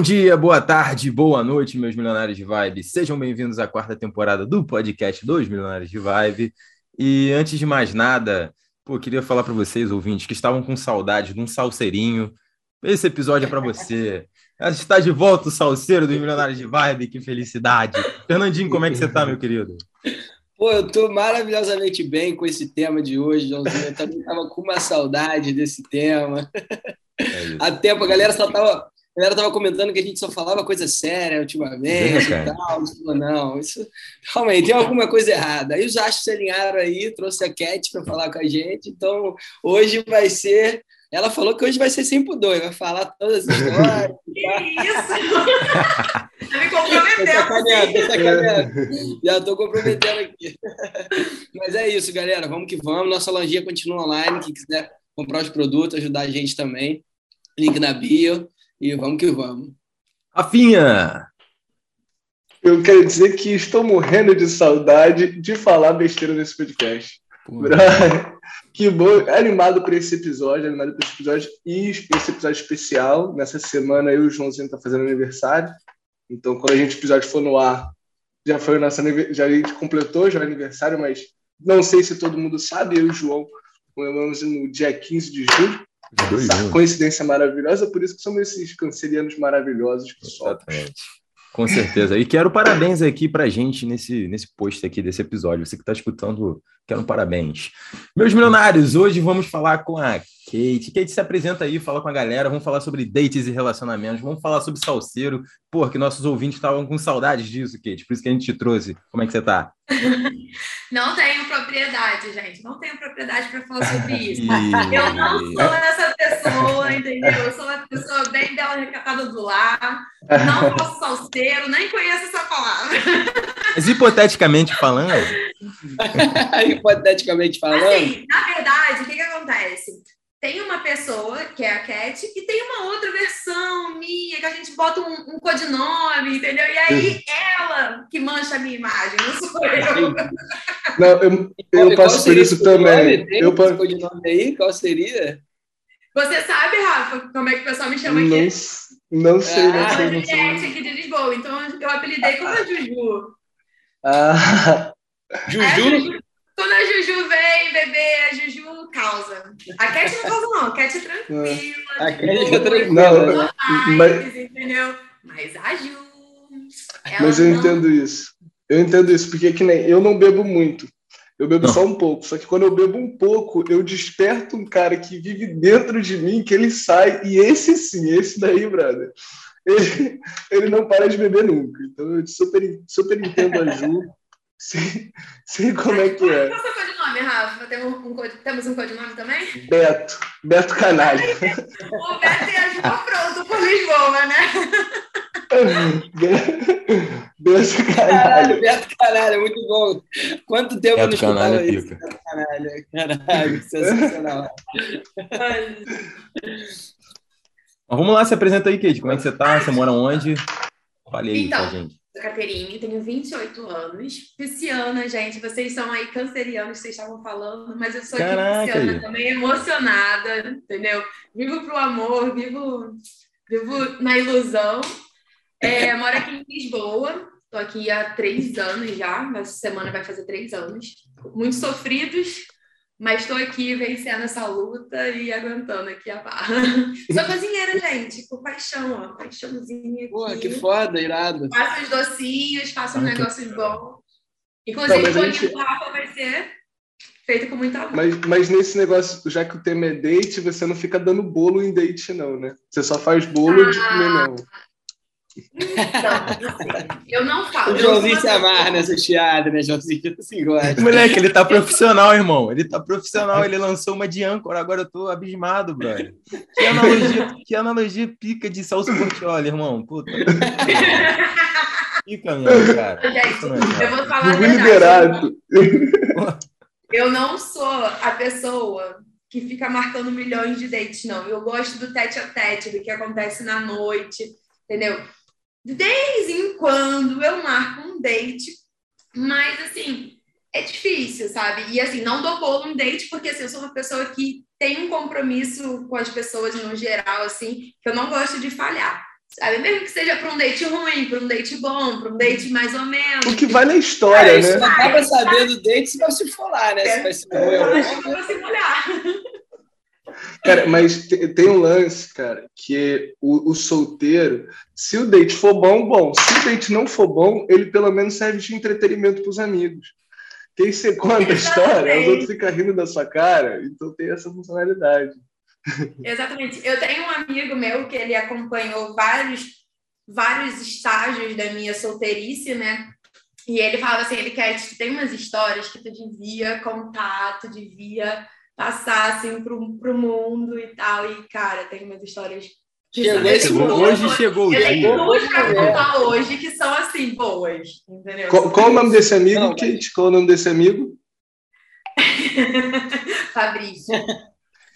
Bom dia, boa tarde, boa noite, meus milionários de vibe. Sejam bem-vindos à quarta temporada do podcast dos Milionários de Vibe. E antes de mais nada, pô, queria falar para vocês, ouvintes, que estavam com saudade de um salseirinho. Esse episódio é para você. Está de volta o salseiro dos Milionários de Vibe, que felicidade. Fernandinho, como é que você tá, meu querido? Pô, eu tô maravilhosamente bem com esse tema de hoje, Joãozinho. Eu também tava com uma saudade desse tema. É Há tempo, a galera só tava a galera tava comentando que a gente só falava coisa séria ultimamente é, e tal. Isso, não, isso realmente tem alguma coisa errada. Aí os astros se alinharam aí, trouxe a Cat para falar com a gente. Então, hoje vai ser. Ela falou que hoje vai ser sem pudor, vai falar todas as histórias. que isso! Me comprometendo. Já estou comprometendo aqui. Mas é isso, galera. Vamos que vamos. Nossa lojinha continua online. Quem quiser comprar os produtos, ajudar a gente também. Link na bio. E vamos que vamos. Rafinha! Eu quero dizer que estou morrendo de saudade de falar besteira nesse podcast. que bom, animado por esse episódio, animado por esse episódio e esse episódio especial. Nessa semana eu e o Joãozinho tá fazendo aniversário. Então, quando a gente o episódio for no ar, já foi o nosso já a gente completou já o aniversário, mas não sei se todo mundo sabe, eu e o João comemoramos no dia 15 de julho. Essa coincidência maravilhosa, por isso que somos esses cancerianos maravilhosos que Exatamente. Com certeza. E quero parabéns aqui pra gente nesse, nesse post aqui desse episódio. Você que está escutando, quero um parabéns. Meus milionários, hoje vamos falar com a Kate. Kate se apresenta aí, fala com a galera. Vamos falar sobre dates e relacionamentos. Vamos falar sobre salseiro. Pô, que nossos ouvintes estavam com saudades disso, Kate. Por isso que a gente te trouxe. Como é que você tá? Não tenho propriedade, gente. Não tenho propriedade para falar sobre isso. eu não sou essa pessoa, entendeu? Eu sou uma pessoa bem bela recatada do lar. Não faço salseiro, nem conheço essa palavra. Mas hipoteticamente falando. hipoteticamente falando. Assim, na verdade, o que, que acontece? Tem uma pessoa, que é a Cat, e tem uma outra versão minha, que a gente bota um, um codinome, entendeu? E aí ela que mancha a minha imagem, não sou eu. Não, eu, eu passo por isso também. Tem eu passo... codinome aí? Qual seria? Você sabe, Rafa, como é que o pessoal me chama aqui? Não, não sei, não ah, sei. Não sei. aqui de Lisboa, então eu apelidei como a Juju. Ah, Juju? Quando a Juju vem, bebê, a Juju causa. A Cat não causa, não. A Cat é tranquila. A Cat é tranquila. Não, mas... entendeu? Mas a Ju. Mas eu não... entendo isso. Eu entendo isso, porque que nem eu não bebo muito. Eu bebo não. só um pouco. Só que quando eu bebo um pouco, eu desperto um cara que vive dentro de mim, que ele sai. E esse sim, esse daí, brother. Ele, ele não para de beber nunca. Então eu super, super entendo a Ju. Sei, sei como é que é. Qual é o seu codinome, Rafa? Temos um, temos um codinome também? Beto. Beto Canalha. O Beto e a Ju pronto por Lisboa, né? Beto Canalha. Caralho, Beto Canalha, muito bom. Quanto tempo Beto não escutava isso? Beto Canalha. Caralho, sensacional. vamos lá, se apresenta aí, Kate. Como é que você tá? Você mora onde? Fale aí então, com a gente. Caterine, tenho 28 anos. Pisciana, gente, vocês são aí cancerianos, vocês estavam falando, mas eu sou pisciana também, emocionada, entendeu? Vivo pro amor, vivo, vivo na ilusão. É, moro aqui em Lisboa, tô aqui há três anos já, essa semana vai fazer três anos. Muito sofridos, mas estou aqui vencendo essa luta e aguentando aqui a barra. Sou cozinheira, gente, por paixão, ó. Paixãozinha aqui. Pô, que foda, irado. Faço os docinhos, faço os negócios bons. Inclusive, o bolinho gente... Rafa vai ser feito com muito amor. Mas, mas nesse negócio, já que o tema é date, você não fica dando bolo em date, não, né? Você só faz bolo ah, de comer, não. Então, eu não falo. O Joãozinho se amarra nessa chiada, né, Joãozinho? Assim, gosta. Moleque, ele tá profissional, irmão. Ele tá profissional. Ele lançou uma de âncora. Agora eu tô abismado, brother. Que analogia, que analogia pica de Celso Portioli, irmão. Puta. Pica mesmo, cara. Gente, eu vou falar verdade. Eu não sou a pessoa que fica marcando milhões de dates, não. Eu gosto do tete a tete, do que acontece na noite, entendeu? De vez em quando eu marco um date, mas assim, é difícil, sabe? E assim, não dou bolo em date, porque assim, eu sou uma pessoa que tem um compromisso com as pessoas no geral, assim, que eu não gosto de falhar. Sabe? Mesmo que seja para um date ruim, para um date bom, para um date mais ou menos. O que vale é a história, é, né? Você acaba sabendo do date se vai se falar, né? É. Se vai se molhar. Cara, mas tem um lance, cara, que o, o, solteiro, se o date for bom, bom. Se o date não for bom, ele pelo menos serve de entretenimento para os amigos. Quem você conta a história, os outros ficam rindo da sua cara, então tem essa funcionalidade. Exatamente. Eu tenho um amigo meu que ele acompanhou vários, vários estágios da minha solteirice, né? E ele falava assim, ele quer, tem umas histórias que tu devia contar, tu devia passar assim pro, pro mundo e tal. E, cara, tem umas histórias que chegou, chegou hoje, chegou o dia. Tem duas pra contar hoje que são assim, boas, entendeu? Qual, qual o nome desse amigo, Não, Kate? Qual o nome desse amigo? Fabrício.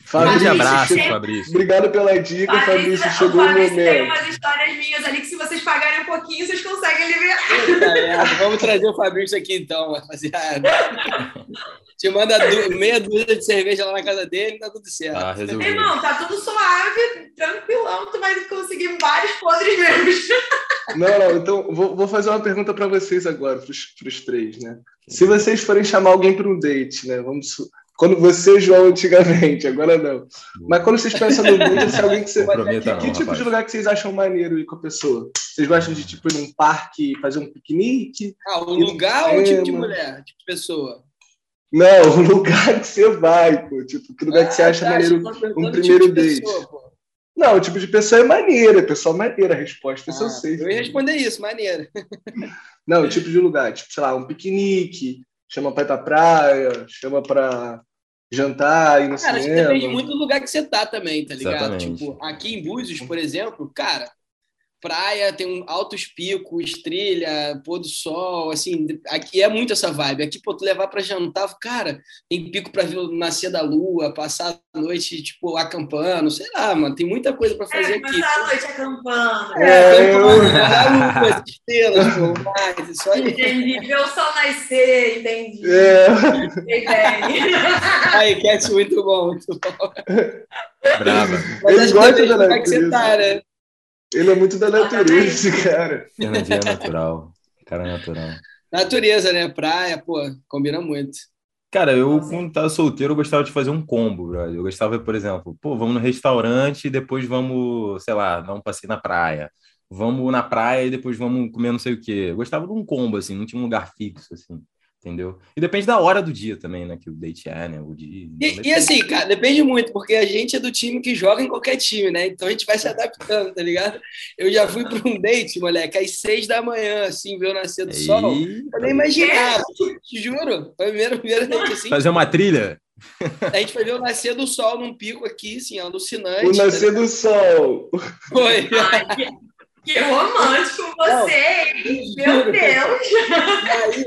Fabrício, abraço, Fabrício. Obrigado pela dica, Fabrício. Fabrício chegou o, Fabrício momento. Tem umas histórias minhas ali que, se vocês pagarem um pouquinho, vocês conseguem liberar. Vamos trazer o Fabrício aqui, então, rapaziada. Te manda meia dúzia de cerveja lá na casa dele, tá tudo certo. Ah, resolvido. Irmão, tá tudo suave, tranquilão, tu vai conseguir vários podres menos. Não, não, então vou, vou fazer uma pergunta para vocês agora, para os três, né? Se vocês forem chamar alguém para um date, né? Vamos quando você, João, antigamente, agora não. Mas quando vocês pensam no date, se é alguém que você. que, que tipo rapaz. de lugar que vocês acham maneiro ir com a pessoa? Vocês gostam de tipo ir num parque, fazer um piquenique? Ah, o lugar ou o tipo de mulher, tipo de pessoa? Não, o lugar que você vai, pô. Tipo, que lugar ah, que você ah, acha tá, maneiro um primeiro tipo date. Pessoa, não, o tipo de pessoa é maneira, pessoa maneira a resposta, ah, eu sei. Eu ia responder isso, maneira. Não, o tipo de lugar, tipo, sei lá, um piquenique, chama pra ir pra praia, chama pra jantar, ir no cara, cinema. Cara, depende muito do lugar que você tá também, tá ligado? Exatamente. Tipo, aqui em Búzios, por exemplo, cara, praia, tem um altos picos, trilha, pôr do sol, assim, aqui é muito essa vibe. Aqui, pô, tu levar para jantar, cara, tem pico para ver o nascer da lua, passar a noite, tipo, acampando, sei lá, mano, tem muita coisa para fazer é, aqui. Passar a noite acampando. É, acampando, lua, estrelas, pô, mais, isso aí. Entendi, ver o sol nascer, entendi. É. Entendi. Aí, Cat, muito bom, muito bom. Brava. Mas Ele gosta da como é que você tá, né? Ele é muito da natureza, esse cara. Energia natural. Cara natural. Natureza, né? Praia, pô, combina muito. Cara, eu, quando tava solteiro, eu gostava de fazer um combo, brother. Eu gostava, por exemplo, pô, vamos no restaurante e depois vamos, sei lá, dar um passeio na praia. Vamos na praia e depois vamos comer não sei o quê. Eu gostava de um combo, assim, não tinha um lugar fixo, assim entendeu? E depende da hora do dia também, né? Que o date é, né? O dia. E, e, assim, cara, depende muito, porque a gente é do time que joga em qualquer time, né? Então a gente vai se adaptando, tá ligado? Eu já fui para um date, moleque, às seis da manhã, assim, ver o nascer do Eita. sol. Eu nem imaginava, te juro. Foi o primeiro, primeiro date assim. Fazer uma trilha? A gente foi ver o nascer do sol num pico aqui, assim, alucinante. O nascer tá do sol. Foi. Ai, que romântico você, hein? Meu Deus! Aí,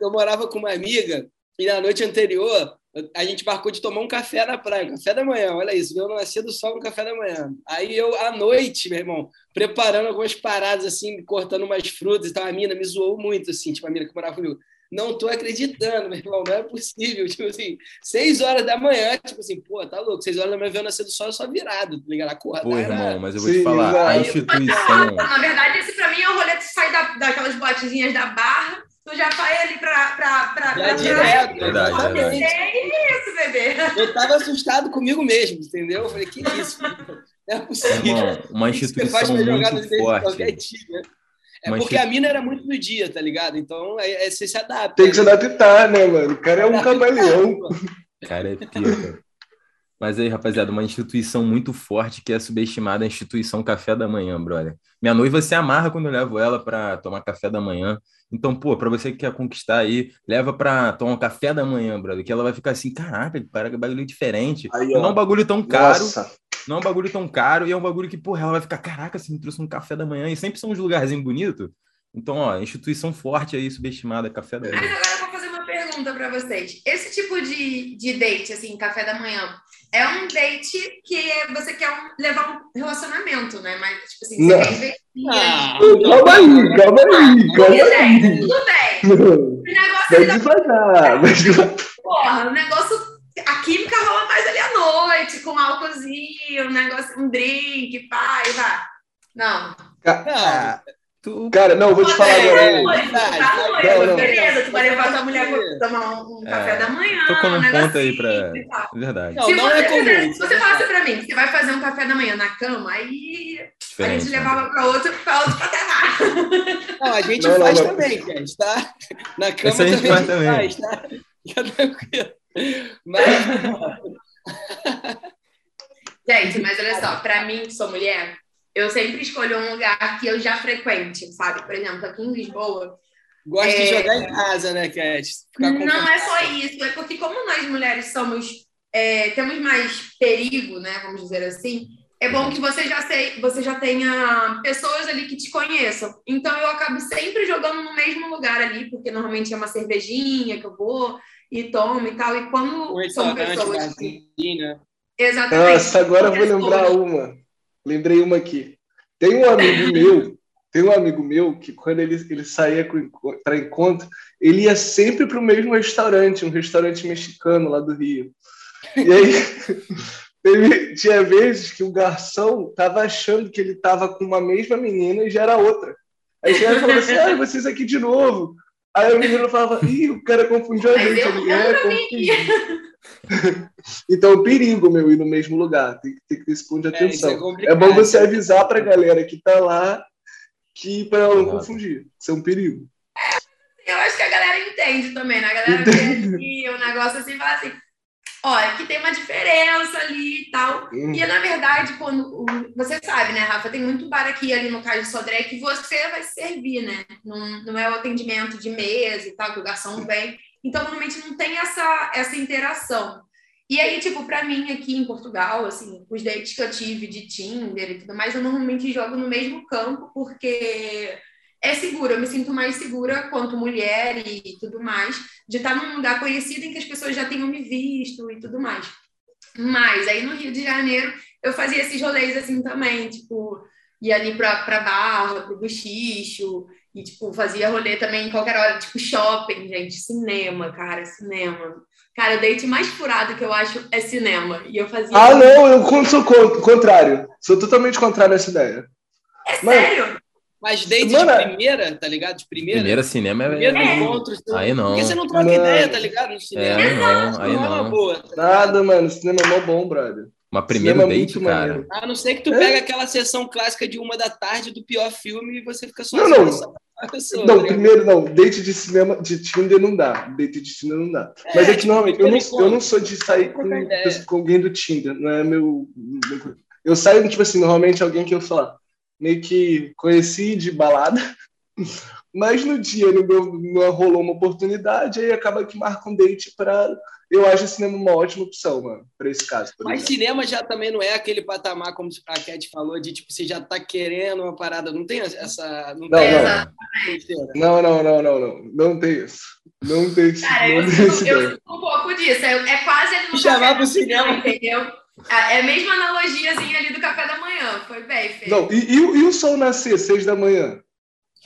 eu morava com uma amiga e na noite anterior a gente marcou de tomar um café na praia, café da manhã, olha isso, meu nascer do sol no café da manhã. Aí eu, à noite, meu irmão, preparando algumas paradas, assim, cortando umas frutas e tal, a mina me zoou muito, assim, tipo, a mina que morava comigo não tô acreditando, meu irmão, não é possível. Tipo assim, seis horas da manhã, tipo assim, pô, tá louco, seis horas da manhã vendo nascer do sol, eu só virado, tá ligado? Acordar. Pô, irmão, mas eu vou Sim, te falar, a instituição. Na verdade, esse pra mim é o rolê de sair da, daquelas botezinhas da barra, tu já vai ali pra. pra, pra, já pra direto, verdade, verdade. É isso, bebê. Eu tava assustado comigo mesmo, entendeu? Eu falei, que isso? Não é possível. Irmão, uma instituição muito forte. Time, né? É Mas porque a mina era muito do dia, tá ligado? Então é, é, você se adapta. Tem que se adaptar, né, mano? O cara é um camaleão. O cara é pica. Mas aí, rapaziada, uma instituição muito forte que é subestimada, a instituição café da manhã, brother. Minha noiva se amarra quando eu levo ela para tomar café da manhã. Então, pô, para você que quer conquistar aí, leva para tomar um café da manhã, brother, que ela vai ficar assim, caraca, para que bagulho diferente. Aí, não é um bagulho tão caro. Nossa. Não é um bagulho tão caro e é um bagulho que, porra, ela vai ficar, caraca, você me trouxe um café da manhã e sempre são uns lugarzinhos bonitos. Então, ó, instituição forte aí, subestimada, café da manhã. Mas agora eu vou fazer uma pergunta para vocês. Esse tipo de, de date, assim, café da manhã, é um date que você quer um, levar um relacionamento, né? Mas, tipo assim, você quer ver. Ah, calma aí, calma aí, calma aí. Tudo bem. O negócio vai devagar, vai Porra, o negócio química rola mais ali à noite, com álcoolzinho, um negócio, um drink, pai, vá. Não, Não, Tu... Cara, não, eu vou te falar agora. Tá não, beleza, tu vai levar tua mulher pra tomar um, um é, café da manhã. Tô com um ponto aí pra. Verdade. Não, se não você, é comum. Se você falasse pra mim que você vai fazer um café da manhã na cama, aí Diferente, a gente levava pra outro, pra outro patamar. Não, a gente não, faz não, também, gente, tá? Na cama a gente também faz também. Faz, tá? Fica tranquilo. Mas. gente, mas olha só, pra mim, que sou mulher, eu sempre escolho um lugar que eu já frequente, sabe? Por exemplo, aqui em Lisboa. Gosta é... de jogar em casa, né, Cat? Não é só isso, é porque como nós mulheres somos é, temos mais perigo, né? Vamos dizer assim. É bom que você já sei, você já tenha pessoas ali que te conheçam. Então eu acabo sempre jogando no mesmo lugar ali, porque normalmente é uma cervejinha que eu vou e tomo e tal. E quando são pessoas que... Exatamente. Nossa, agora eu vou lembrar uma. Lembrei uma aqui. Tem um amigo meu, tem um amigo meu que quando ele, ele saía para encontro, ele ia sempre para o mesmo restaurante, um restaurante mexicano lá do Rio. E aí ele, tinha vezes que o garçom tava achando que ele estava com uma mesma menina e já era outra. Aí chegava e falava assim: ah, vocês aqui de novo. Aí o menino falava: ih, o cara confundiu a gente. Ele, é, confundiu. então, perigo, meu, ir no mesmo lugar. Tem, tem que ter esse ponto de é, atenção. É, é, bom você avisar para a galera que está lá que para ela não confundir. Isso é um perigo. Eu acho que a galera entende também, né? A galera vê o negócio assim e fala assim: olha, que tem uma diferença ali e tal. Hum. E na verdade, quando. Você sabe, né, Rafa? Tem muito bar aqui ali no Caio Sodré que você vai servir, né? Não, não é o atendimento de mesa e tal, que o garçom vem. Então, normalmente não tem essa, essa interação. E aí, tipo, para mim aqui em Portugal, assim, os dates que eu tive de Tinder e tudo mais, eu normalmente jogo no mesmo campo, porque é seguro, eu me sinto mais segura quanto mulher e tudo mais, de estar num lugar conhecido em que as pessoas já tenham me visto e tudo mais. Mas aí no Rio de Janeiro eu fazia esses rolês assim também, tipo, ia ali pra, pra barra, pro bochicho, e, tipo, fazia rolê também em qualquer hora, tipo, shopping, gente, cinema, cara, cinema. Cara, o date mais furado que eu acho é cinema. E eu fazia. Ah, não, eu sou contrário. Sou totalmente contrário a essa ideia. É Mano, sério? Mas date Mano, de primeira, tá ligado? De primeira. Primeira cinema é. Primeiro é. encontro. Aí não. Porque você não troca não. ideia, tá ligado? No cinema. É, não, aí não. não. Boa, tá Nada, mano. Cinema é mó bom, brother. Uma primeira é date, cara. Maneiro. A não ser que tu é? pega aquela sessão clássica de uma da tarde do pior filme e você fica só Não, não. Pessoa, não, tá primeiro não, date de cinema de Tinder não dá. Date de Tinder não dá. É, Mas é que tipo, normalmente eu não, eu não sou de sair com, com alguém do Tinder, não é meu, meu. Eu saio, tipo assim, normalmente alguém que eu falar, meio que conheci de balada, mas no dia não, não rolou uma oportunidade, aí acaba que marca um date para eu acho o cinema uma ótima opção, mano, para esse caso. Mas exemplo. cinema já também não é aquele patamar, como a Cat falou, de tipo, você já tá querendo uma parada. Não tem essa. Não, não, tem essa... não. não, não, não, não, não. tem isso. Não tem isso. Cara, não eu, tem isso eu, eu um pouco disso. É, é quase no chamar pro cinema, entendeu? É a mesma analogiazinha ali do café da manhã. Foi bem, feio. Não, e, e, e o sol nascer, seis da manhã?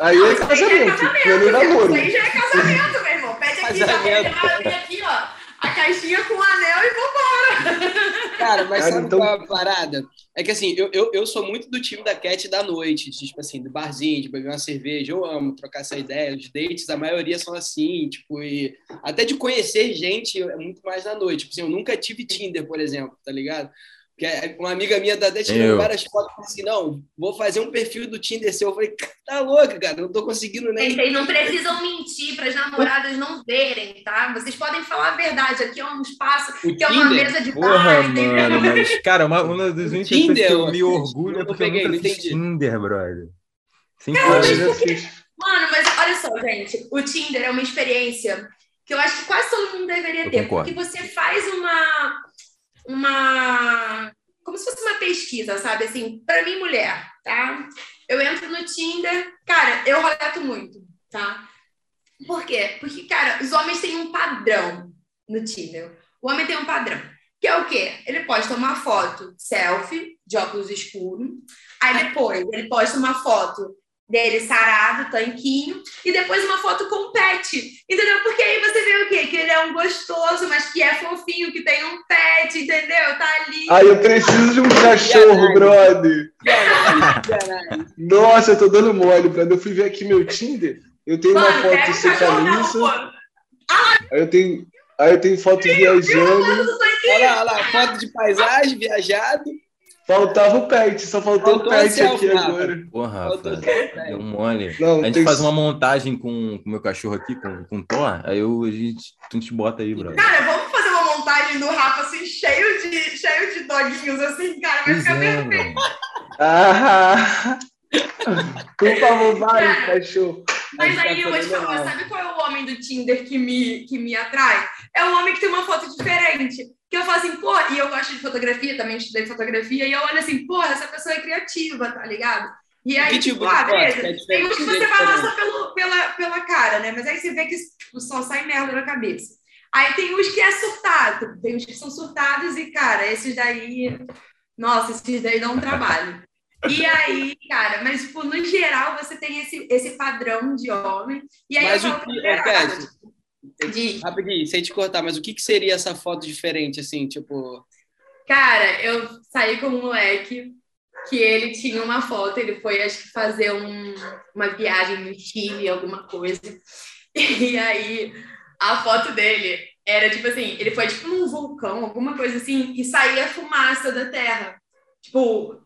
Aí não, é casamento. Aí é casamento. Não é. Isso aí já é casamento, meu irmão. Pede aqui, já, aqui, ó a caixinha com o anel e vambora. Cara, mas Cara, sabe então... qual é a parada? É que assim, eu, eu, eu sou muito do time da Cat da noite, tipo assim, do barzinho, de beber uma cerveja, eu amo trocar essa ideia. Os dates, a maioria são assim, tipo, e até de conhecer gente é muito mais na noite. Tipo assim, eu nunca tive Tinder, por exemplo, tá ligado? Que é uma amiga minha da Dete tirando várias fotos assim, não, vou fazer um perfil do Tinder seu. Eu falei, tá louca, cara, não tô conseguindo nem. Vocês não precisam mentir para as namoradas não verem, tá? Vocês podem falar a verdade. Aqui é um espaço, o que é uma mesa de Porra, bar, mano, mas, cara, uma, uma das únicas coisas que eu me orgulho é porque peguei, eu nunca fiz Tinder, brother. Sim, cara, Mano, mas olha só, gente, o Tinder é uma experiência que eu acho que quase todo mundo deveria eu ter, concordo. porque você faz uma uma. Como se fosse uma pesquisa, sabe? Assim, para mim, mulher, tá? Eu entro no Tinder, cara, eu roleto muito, tá? Por quê? Porque, cara, os homens têm um padrão no Tinder. O homem tem um padrão. Que é o quê? Ele pode tomar foto selfie, de óculos escuros. Aí depois ele posta uma foto dele sarado, tanquinho, e depois uma foto com pet. Entendeu? Porque aí você vê o quê? Que ele é um gostoso, mas que é fofinho, que tem um pet, entendeu? Tá ali. Aí eu preciso de um cachorro, brother. Nossa, eu tô dando mole, brother. Eu fui ver aqui meu Tinder. Eu tenho Mano, uma foto sem camisa. Aí eu tenho, aí eu tenho foto viajando. Olha lá, olha lá, foto de paisagem, viajado. Faltava o pet, só faltou, faltou o pet aqui agora. Porra, Rafa, deu mole. Não, a gente tem... faz uma montagem com o meu cachorro aqui, com, com o Thor, aí eu, a, gente, a gente bota aí, bro. Cara, vamos fazer uma montagem do Rafa, assim, cheio de, cheio de doguinhos, assim, cara, vai ficar é, perfeito. Ah, por favor, vai, cachorro. Mas aí eu vou te falar, sabe qual é o homem do Tinder que me, que me atrai? É o homem que tem uma foto diferente que eu falo assim, pô, e eu gosto de fotografia, também estudei fotografia, e eu olho assim, pô, essa pessoa é criativa, tá ligado? E aí, que tipo, tipo ah, beleza, é tem uns que você só pelo, pela, pela cara, né? Mas aí você vê que tipo, só sai merda na cabeça. Aí tem uns que é surtado, tem uns que são surtados e, cara, esses daí, nossa, esses daí dão um trabalho. E aí, cara, mas tipo, no geral você tem esse, esse padrão de homem. E aí mas eu o que, de... Rapidinho, sem te cortar, mas o que, que seria essa foto diferente, assim, tipo... Cara, eu saí com um moleque que ele tinha uma foto, ele foi, acho que, fazer um, uma viagem no Chile, alguma coisa. E aí, a foto dele era, tipo assim, ele foi, tipo, num vulcão, alguma coisa assim, e saía fumaça da terra. Tipo,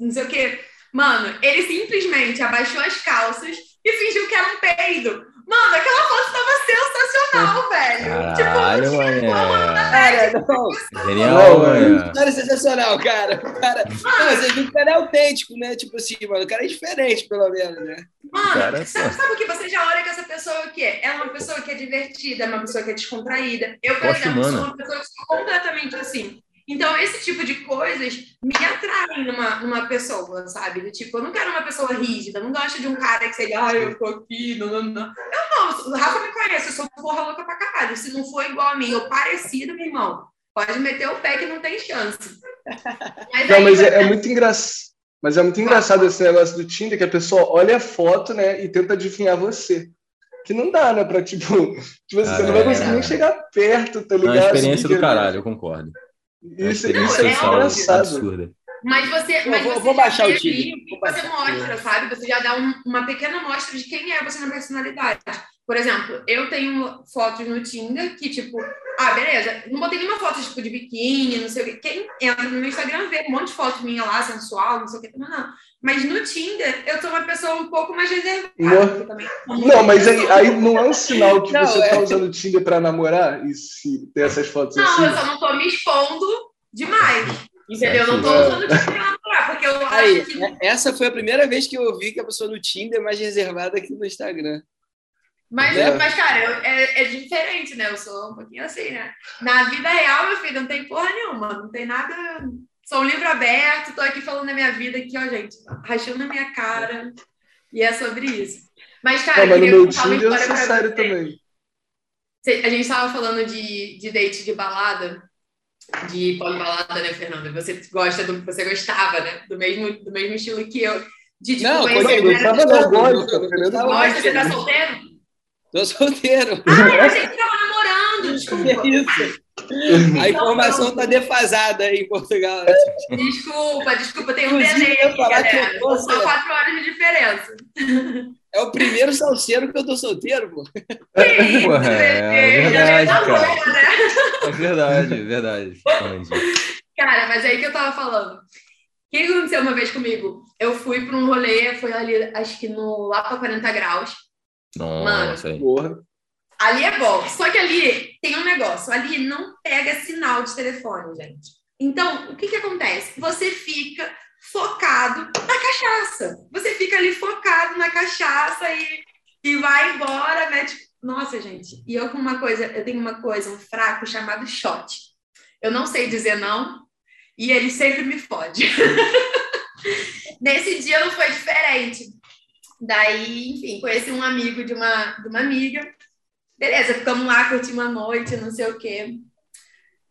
não sei o quê. Mano, ele simplesmente abaixou as calças e fingiu que era um peido. Mano, aquela foto tava sensacional, velho. Tipo, Caralho, tipo, mano. Cara, não. Genial, mano. Cara, sensacional, cara. cara não, você viu que o cara é autêntico, né? Tipo assim, mano, o cara é diferente, pelo menos, né? Mano, cara, é sabe, sabe o que? Você já olha que essa pessoa o quê? Ela é uma pessoa que é divertida, é uma pessoa que é descontraída. Eu, por Poxa, exemplo, mano. sou uma pessoa que sou completamente assim. Então, esse tipo de coisas me atraem numa, numa pessoa, sabe? Do tipo, eu não quero uma pessoa rígida, eu não gosto de um cara que seja, ah, eu tô aqui, não, não, não. Eu não, o Rafa me conhece, eu sou porra louca pra caralho. Se não for igual a mim ou parecido, meu irmão, pode meter o pé que não tem chance. Mas não, mas é, é muito engraçado. Mas é muito engraçado esse negócio do Tinder, que a pessoa olha a foto, né, e tenta adivinhar você. Que não dá, né, pra, tipo, tipo assim, ah, você não vai conseguir é. nem chegar perto, tá ligado? É uma experiência do caralho, eu concordo. Isso, é isso é engraçado. Absurda. Mas você, mas vou, você vou baixar o time. Você mostra, sabe? Você já dá um, uma pequena amostra de quem é você na personalidade. Por exemplo, eu tenho fotos no Tinder que, tipo, ah, beleza, não botei nenhuma foto, tipo, de biquíni, não sei o quê. Quem entra no meu Instagram vê um monte de foto minha lá, sensual, não sei o quê. Não, não. Mas no Tinder, eu sou uma pessoa um pouco mais reservada. Não, não mas aí, aí não é um sinal que não, você está é... usando o Tinder para namorar e se ter essas fotos não, assim? Não, eu só não estou me expondo demais. Entendeu? Eu não estou usando o Tinder para namorar, porque eu aí, acho que. É, essa foi a primeira vez que eu ouvi que a pessoa no Tinder é mais reservada que no Instagram. Mas, é. mas cara, eu, é, é, diferente, né? Eu sou um pouquinho assim, né? Na vida real, meu filho, não tem porra nenhuma, não tem nada Sou um livro aberto, estou aqui falando da minha vida aqui, ó, gente, rachando na minha cara. E é sobre isso. Mas, cara, não, eu queria contar uma história pra sério também. A gente estava falando de, de date de balada, de balada, né, Fernanda? Você gosta do, você gostava, né? Do mesmo, do mesmo estilo que eu. De, tipo, não, eu gostava não, gosto. Você tá solteiro? Tô solteiro. Ah, eu achei que tava namorando, desculpa. isso. A informação está defasada aí em Portugal. Desculpa, desculpa, tem um delay aqui, São quatro horas de diferença. É o primeiro salseiro que eu tô solteiro, pô. Porra, é, é verdade, cara. Né? É verdade, é verdade. Cara, mas é aí que eu tava falando. O que aconteceu uma vez comigo? Eu fui para um rolê, foi ali, acho que no lá para 40 graus. Nossa, Mano, porra. Ali é bom. Só que ali tem um negócio. Ali não pega sinal de telefone, gente. Então, o que, que acontece? Você fica focado na cachaça. Você fica ali focado na cachaça e, e vai embora, mete. Nossa, gente. E eu com uma coisa, eu tenho uma coisa, um fraco chamado shot. Eu não sei dizer não e ele sempre me fode. Nesse dia não foi diferente. Daí, enfim, conheci um amigo de uma, de uma amiga Beleza, ficamos lá, curtimos a noite, não sei o quê.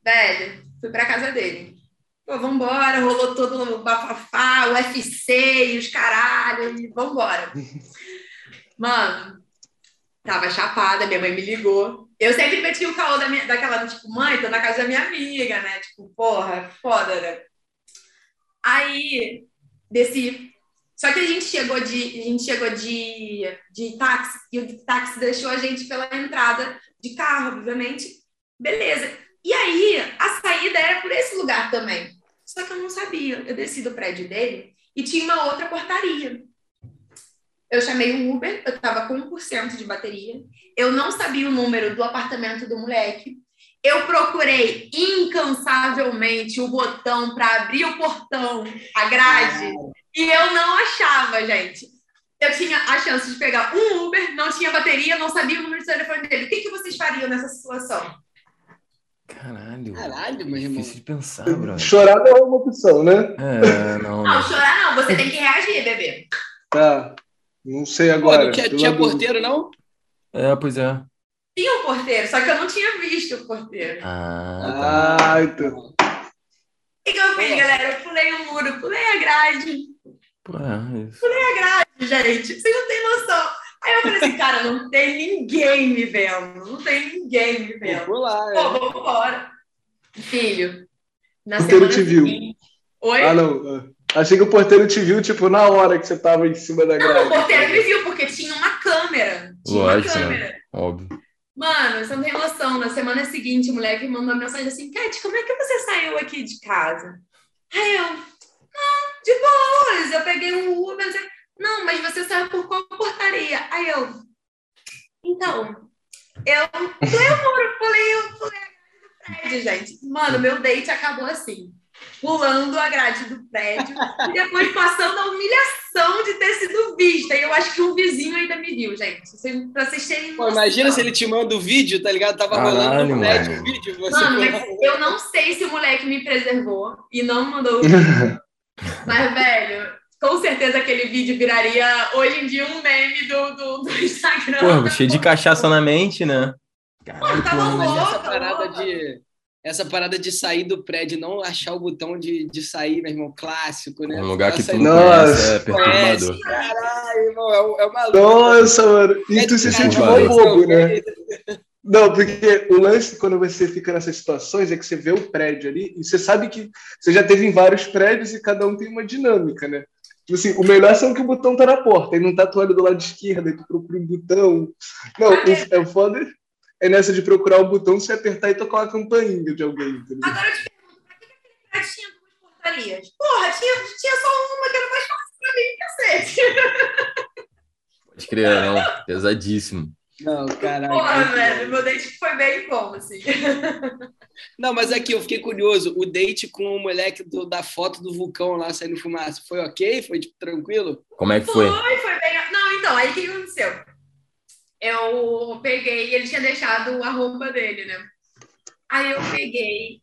Velho, fui pra casa dele. Pô, vambora, rolou todo o bafafá, o UFC e os caralho, e vambora. Mano, tava chapada, minha mãe me ligou. Eu sempre meti o caô da minha, daquela, tipo, mãe, tô na casa da minha amiga, né? Tipo, porra, foda, né? Aí, desci. Só que a gente chegou de, a gente chegou de, de táxi, e o táxi deixou a gente pela entrada de carro, obviamente. Beleza. E aí, a saída era por esse lugar também. Só que eu não sabia. Eu desci do prédio dele e tinha uma outra portaria. Eu chamei um Uber, eu estava com 1% de bateria. Eu não sabia o número do apartamento do moleque. Eu procurei incansavelmente o botão para abrir o portão, a grade, e eu não achava, gente. Eu tinha a chance de pegar um Uber, não tinha bateria, não sabia o número do telefone dele. O que, que vocês fariam nessa situação? Caralho. Caralho, meu irmão. Difícil de pensar, bro. Chorar não é uma opção, né? É, não. Não, não chorar não, você tem que reagir, bebê. Tá. Não sei agora. Pô, não tinha, tinha porteiro, não? É, pois é. Tinha um porteiro, só que eu não tinha visto o porteiro. Ah, tá. Ah, então. O que, que eu fiz, galera? Eu pulei o muro, pulei a grade. É. Pulei a grade, gente. Vocês não têm noção. Aí eu falei assim, cara, não tem ninguém me vendo. Não tem ninguém me vendo. Vou lá, Pô, é. vamos embora. Filho, na O porteiro semana te viu. seguinte... Oi? Ah, não. Achei que o porteiro te viu, tipo, na hora que você tava em cima da Não, o grade. porteiro me viu, porque tinha uma câmera. Tinha Lógico, uma né? câmera. Óbvio. Mano, você não tem noção. Na semana seguinte, o moleque mandou uma mensagem assim: Cat, como é que você saiu aqui de casa? Aí eu, de boas. Eu peguei um Uber. não sei- Não, mas você saiu por qual portaria? Aí eu, então, eu pulei o muro, pulei, eu pulei a grade do prédio, gente. Mano, meu date acabou assim. Pulando a grade do prédio e depois passando a humilhação de ter sido vista. E eu acho que um vizinho ainda me viu, gente. Pra vocês terem Pô, imagina se ele te manda o vídeo, tá ligado? Tava Caralho, rolando no net mano. o vídeo. Você Mano, eu não sei se o moleque me preservou e não mandou o vídeo. mas, velho, com certeza aquele vídeo viraria hoje em dia um meme do, do, do Instagram. Pô, cheio de cachaça na mente, né? Mano, tava porra, Mas essa louca, parada louca. de. Essa parada de sair do prédio e não achar o botão de, de sair, meu irmão, clássico, né? Um lugar que tu não Nossa. conhece é perturbador. Caralho, irmão, é, é uma Nossa, mano. E tu se sente mó bobo, né? Não, porque o lance quando você fica nessas situações é que você vê o prédio ali e você sabe que você já teve em vários prédios e cada um tem uma dinâmica, né? Tipo assim, o melhor são que o botão tá na porta e não tá tu olha do lado esquerdo e tu procura um botão. Não, o, é o foda é nessa de procurar o botão, você apertar e tocar uma campainha de alguém, entendeu? Agora eu te pergunto, pra que aquele prédio tinha duas portarias? Porra, tinha, tinha só uma que era mais fácil pra mim, cacete. Pode crer, não. Pesadíssimo. Não, caralho. Porra, velho, meu date foi bem bom, assim. Não, mas aqui eu fiquei curioso. O date com o moleque do- da foto do vulcão lá saindo fumaça foi ok? Foi tipo, tranquilo? Como é que foi? Foi, foi bem. Não, então, aí o que aconteceu? Eu peguei, ele tinha deixado a roupa dele, né? Aí eu peguei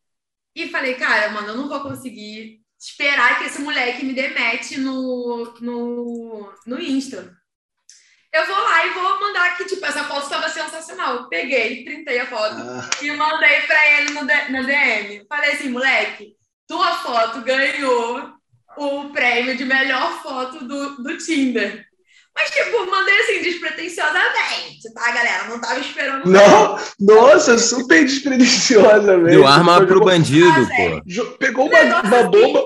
e falei, cara, mano, eu não vou conseguir esperar que esse moleque me demete no, no, no Insta. Eu vou lá e vou mandar que, tipo, essa foto estava sensacional. Peguei, printei a foto Ah, e mandei pra ele no D- na DM. Falei assim, moleque, tua foto ganhou o prêmio de melhor foto do, do Tinder. Mas, tipo, mandei assim, despretensiosamente, tá, galera? Não tava esperando. não, nossa, super despretensiosa, velho. Deu arma pro bandido, pô. Pegou uma, uma bomba.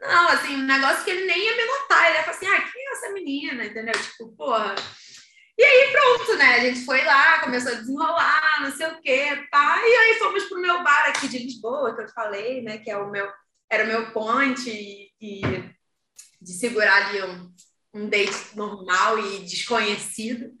Não, assim, um negócio que ele nem ia me notar. Ele ia falar assim, ah, quem é essa menina? Entendeu? Tipo, porra. E aí, pronto, né? A gente foi lá, começou a desenrolar, não sei o quê, tá? E aí fomos pro meu bar aqui de Lisboa, que eu te falei, né? Que é o meu, era o meu point e, e de segurar ali um, um date normal e desconhecido.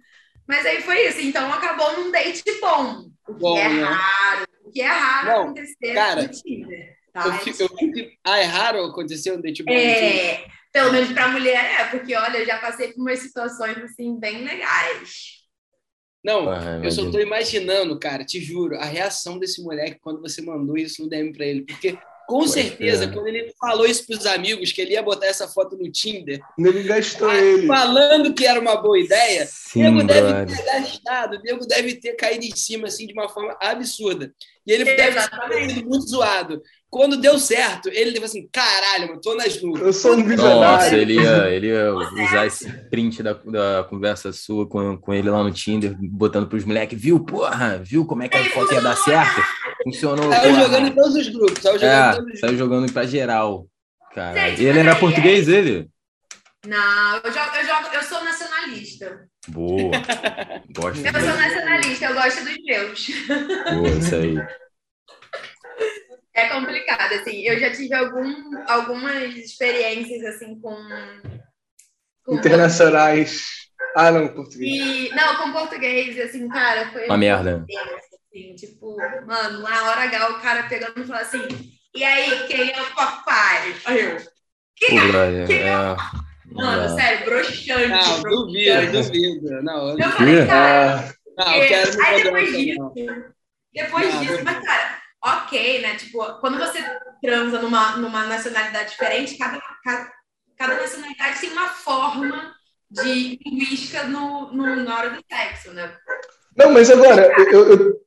Mas aí foi isso. Então acabou num date bom. O que Bom, é né? raro. O que é raro Não, acontecer cara, no Tinder. Tá? Eu fico, eu fico- Ah, é raro acontecer um date bom? É, pelo menos para mulher é, porque olha, eu já passei por umas situações assim bem legais. Não, Ah, eu só tô imaginando, cara, te juro, a reação desse moleque quando você mandou isso no DM pra ele. Porque Com Pode certeza, ser. quando ele falou isso para os amigos, que ele ia botar essa foto no Tinder. Ele gastou ele. Falando que era uma boa ideia, Sim, o nego deve ter gastado, o nego deve ter caído em cima assim de uma forma absurda. E ele deve ter sido muito zoado. Quando deu certo, ele teve assim, caralho, eu tô nas nuvens. Eu sou um visionário. Nossa, ele ia, ele ia usar esse print da, da conversa sua com, com ele lá no Tinder, botando pros moleques, viu, porra, viu como é que a foto ia dar certo? Funcionou. Saiu porra. jogando em todos os grupos. Saiu jogando, é, todos saiu jogando pra geral. Cara. Gente, ele era é, português, ele? Não, eu, jogo, eu, jogo, eu sou nacionalista. Boa. Gosto eu sou nacionalista, eu gosto dos meus. Boa, isso aí. É complicado, assim. Eu já tive algum, algumas experiências, assim, com... com Internacionais. Ah, não, português. E, não, com português, assim, cara, foi... Uma merda. Assim, tipo, mano, na hora H, o cara pegando e falando assim, e aí, quem é o papai? Aí eu... Quem, Pô, é, quem é, é... Mano, sério, broxante. Não, duvido, duvido. Não, eu falei, cara... Não, eu quero me aí depois disso, depois não, disso, mas, cara ok, né? Tipo, quando você transa numa, numa nacionalidade diferente, cada, cada, cada nacionalidade tem uma forma de linguística no, no, na hora do sexo, né? Não, mas agora, eu, eu,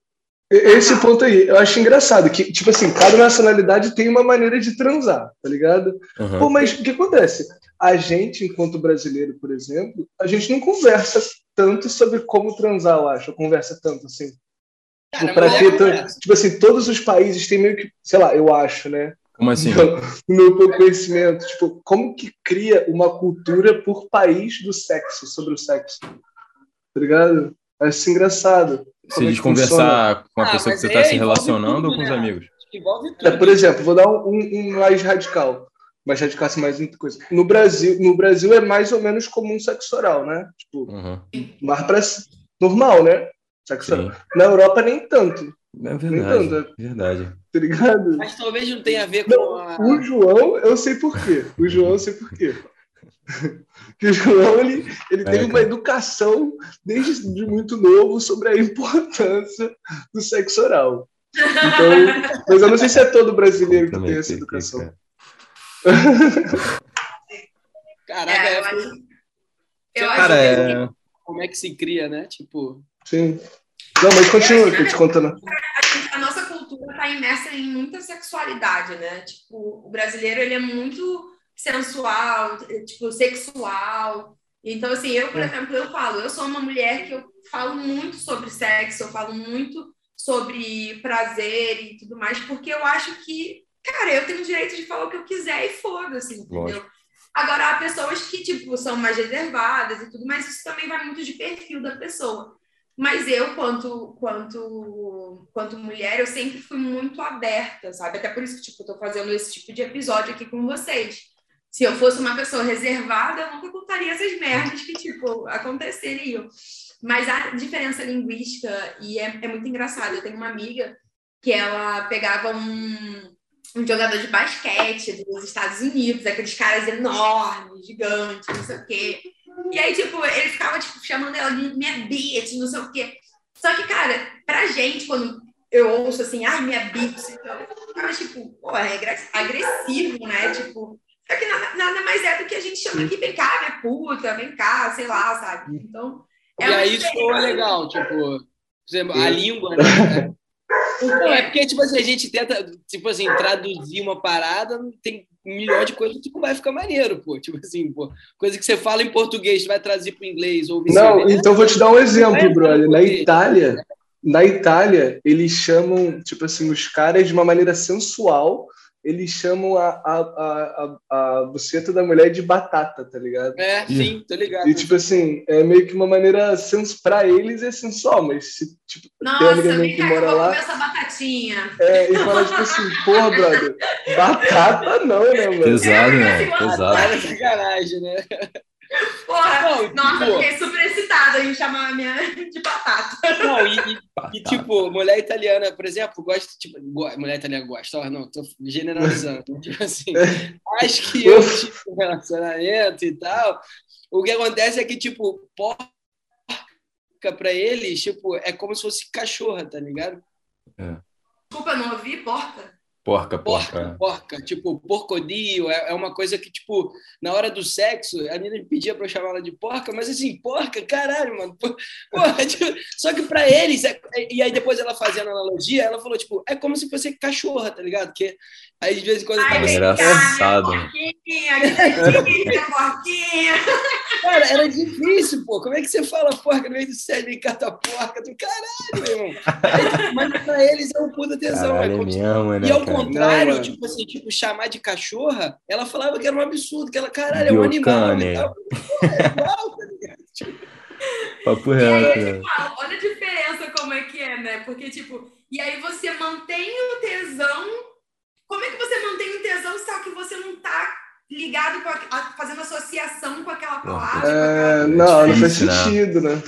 esse ponto aí, eu acho engraçado, que, tipo assim, cada nacionalidade tem uma maneira de transar, tá ligado? Uhum. Pô, mas o que acontece? A gente, enquanto brasileiro, por exemplo, a gente não conversa tanto sobre como transar, eu acho, conversa tanto assim. Cara, para ter, tipo assim, todos os países têm meio que, sei lá, eu acho, né? Como assim? No meu conhecimento, tipo, como que cria uma cultura por país do sexo, sobre o sexo? Tá ligado? Acho engraçado. Se diz conversar com a ah, pessoa que você está se relacionando tudo, ou com né? os amigos? É, por exemplo, vou dar um, um, mais radical. Mais radical, assim, mais muita coisa. No Brasil, no Brasil é mais ou menos comum sexo oral, né? Tipo, uhum. mais pra, normal, né? Sexo Na Europa, nem tanto. É verdade. Nem tanto. É verdade. Tá ligado? Mas talvez não tenha a ver com não, a... O João, eu sei por quê. O João, eu sei por quê. Que o João ele, ele é, teve uma educação desde muito novo sobre a importância do sexo oral. Então, mas eu não sei se é todo brasileiro que tem essa educação. Caraca, é, eu acho, eu cara, é... como é que se cria, né? Tipo, Sim. Não, mas continua, é, que eu te contando. A, a nossa cultura está imersa em muita sexualidade, né? Tipo, o brasileiro, ele é muito sensual, tipo, sexual. Então, assim, eu, por é. exemplo, eu falo, eu sou uma mulher que eu falo muito sobre sexo, eu falo muito sobre prazer e tudo mais, porque eu acho que, cara, eu tenho o direito de falar o que eu quiser e foda-se, entendeu? Lógico. Agora, há pessoas que, tipo, são mais reservadas e tudo, mas isso também vai muito de perfil da pessoa. Mas eu, quanto, quanto, quanto mulher, eu sempre fui muito aberta, sabe? Até por isso que, tipo, eu tô fazendo esse tipo de episódio aqui com vocês. Se eu fosse uma pessoa reservada, eu nunca contaria essas merdas que, tipo, aconteceriam. Mas a diferença linguística, e é, é muito engraçado, eu tenho uma amiga que ela pegava um, um jogador de basquete dos Estados Unidos, aqueles caras enormes, gigantes, não sei o quê. E aí, tipo, ele ficava, tipo, chamando ela de minha bitch, não sei o quê. Só que, cara, pra gente, quando eu ouço assim, ai, minha bitch, então, ficava, tipo, pô, é agressivo, né? Tipo, só que nada, nada, mais é do que a gente chama aqui, vem cá, minha puta, vem cá, sei lá, sabe? Então. É e aí isso foi legal, tipo, a língua, né? Não, é porque, tipo assim, a gente tenta, tipo assim, traduzir uma parada, tem um milhão de coisas que não vai ficar maneiro, pô. Tipo assim, pô, coisa que você fala em português, você vai traduzir para inglês ou Não, então vou te dar um exemplo, é, brother. Na Itália, na Itália, eles chamam, tipo assim, os caras de uma maneira sensual eles chamam a, a, a, a, buceta da mulher de batata, tá ligado? É, sim, tô ligado. E, tipo assim, é meio que uma maneira, sens... pra eles é sensual, mas se, tipo, Nossa, tem uma amiga que mora lá... essa batatinha. É, e fala, tipo assim, porra, brother, batata não, né, mano? Pesado, né? Pesado. Né? Porra, não, nossa, tipo, fiquei super em chamar a minha de batata. Não, e, e, e, tipo, mulher italiana, por exemplo, gosta, tipo, mulher italiana gosta, ó, não, tô generalizando, tipo assim, acho que eu tive um relacionamento e tal, o que acontece é que, tipo, porca pra eles, tipo, é como se fosse cachorra, tá ligado? É. Desculpa, não ouvi, porca? Porca, porca. Porca, porca. tipo, porcodio, é, é uma coisa que, tipo, na hora do sexo, a menina pedia pra eu chamar ela de porca, mas assim, porca, caralho, mano. Porra, tipo, só que pra eles, é, e aí depois ela fazendo analogia, ela falou, tipo, é como se fosse cachorra, tá ligado? Que aí de vez em quando Ai, tava engraçado. Porquinha, porquinha. Cara, era difícil, pô. Como é que você fala porca no meio do céu e cata porca? Do caralho, meu irmão. Mas pra eles é um puta tesão. Caralho, é como... me ama, né, e ao cara? Contrário, não, tipo assim, tipo, chamar de cachorra, ela falava que era um absurdo, que ela, caralho, é um animal. Né? é igual, tá ligado? Tipo... Papo reto. Né? Olha a diferença como é que é, né? Porque, tipo, e aí você mantém o tesão. Como é que você mantém o tesão só que você não tá ligado com a, fazendo associação com aquela palavra? É, não, não faz sentido, né?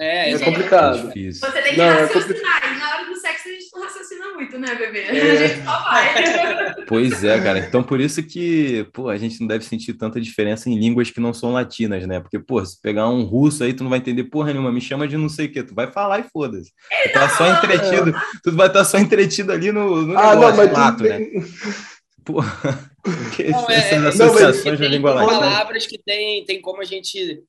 É, é, é complicado. Você tem que não, raciocinar. É e na hora do sexo a gente não raciocina muito, né, bebê? É. A gente só vai. Pois é, cara. Então por isso que, pô, a gente não deve sentir tanta diferença em línguas que não são latinas, né? Porque, pô, se pegar um russo aí, tu não vai entender porra nenhuma. Me chama de não sei o quê. Tu vai falar e foda-se. Tu tá só entretido. Tu vai estar só entretido ali no, no ah, negócio, não, mas tu... né? Porra. Não, é, essas associações na língua latina. palavras que tem, tem como a gente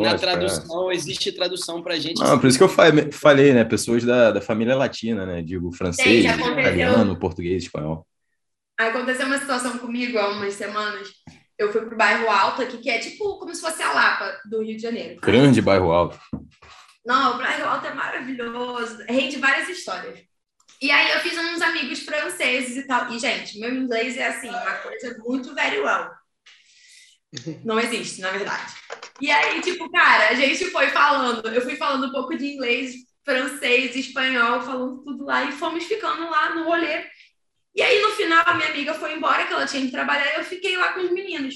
na tradução, existe tradução para gente. Não, por isso que eu falei, né? Pessoas da, da família latina, né? Digo francês, italiano, português, espanhol. Aconteceu uma situação comigo há umas semanas. Eu fui pro bairro Alto aqui, que é tipo como se fosse a Lapa do Rio de Janeiro. Grande bairro Alto. Não, o bairro Alto é maravilhoso, rende várias histórias. E aí eu fiz uns amigos franceses e tal. E, gente, meu inglês é assim, uma coisa muito very well. Não existe, na verdade. E aí, tipo, cara, a gente foi falando, eu fui falando um pouco de inglês, francês, espanhol, falando tudo lá, e fomos ficando lá no rolê. E aí, no final, a minha amiga foi embora, que ela tinha que trabalhar, e eu fiquei lá com os meninos.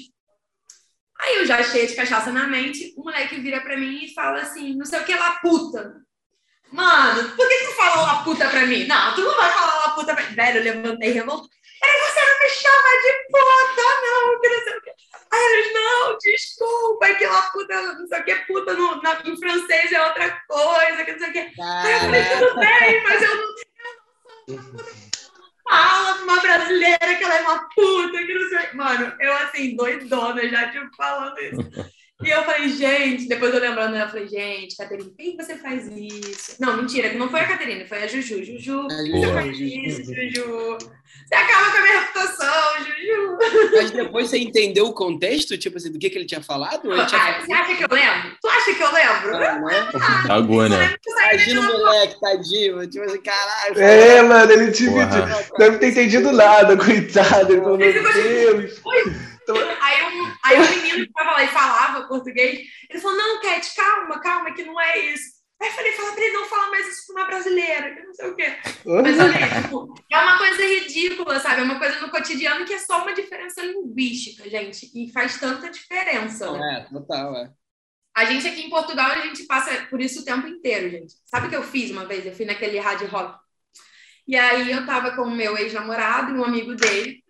Aí eu já cheia de cachaça na mente, o moleque vira pra mim e fala assim, não sei o que lá, puta. Mano, por que tu falou lá puta pra mim? Não, tu não vai falar lá puta pra mim. Velho, eu levantei revoltado. Peraí, você não me chama de puta, não, que não sei o que. Aí eles, não, desculpa, aquela puta, não sei o que, puta no, na, em francês é outra coisa, que não sei o que. Aí eu falei, tudo bem, mas eu não, eu não sou fala pra uma brasileira que ela é uma puta, que não sei. Mano, eu assim, doidona já, tipo, falando isso. E eu falei, gente, depois eu lembrando, eu falei, gente, Caterina, por que você faz isso? Não, mentira, que não foi a Caterina, foi a Juju. Juju, é, você faz isso, Juju. Você acaba com a minha reputação, Juju. Mas depois você entendeu o contexto, tipo assim, do que, que ele tinha falado? Ele tinha... Ah, você acha que eu lembro? Tu acha que eu lembro? Ah? Ah, Agora, né? Imagina o moleque, tadinho, tipo assim, caralho. É, mano, ele tipo, deve ter entendido nada, coitado. Ele falou, meu Deus. Então... Aí, um, aí um menino que tava lá e falava português, ele falou, não, Cat, calma, calma, que não é isso. Aí eu falei, fala pra ele não falar mais isso pra uma brasileira, que não sei o quê. Mas olha, tipo, é uma coisa ridícula, sabe? É uma coisa no cotidiano que é só uma diferença linguística, gente. E faz tanta diferença. Né? É, total, é. A gente aqui em Portugal, a gente passa por isso o tempo inteiro, gente. Sabe o que eu fiz uma vez? Eu fui naquele hard rock. E aí eu tava com o meu ex-namorado e um amigo dele.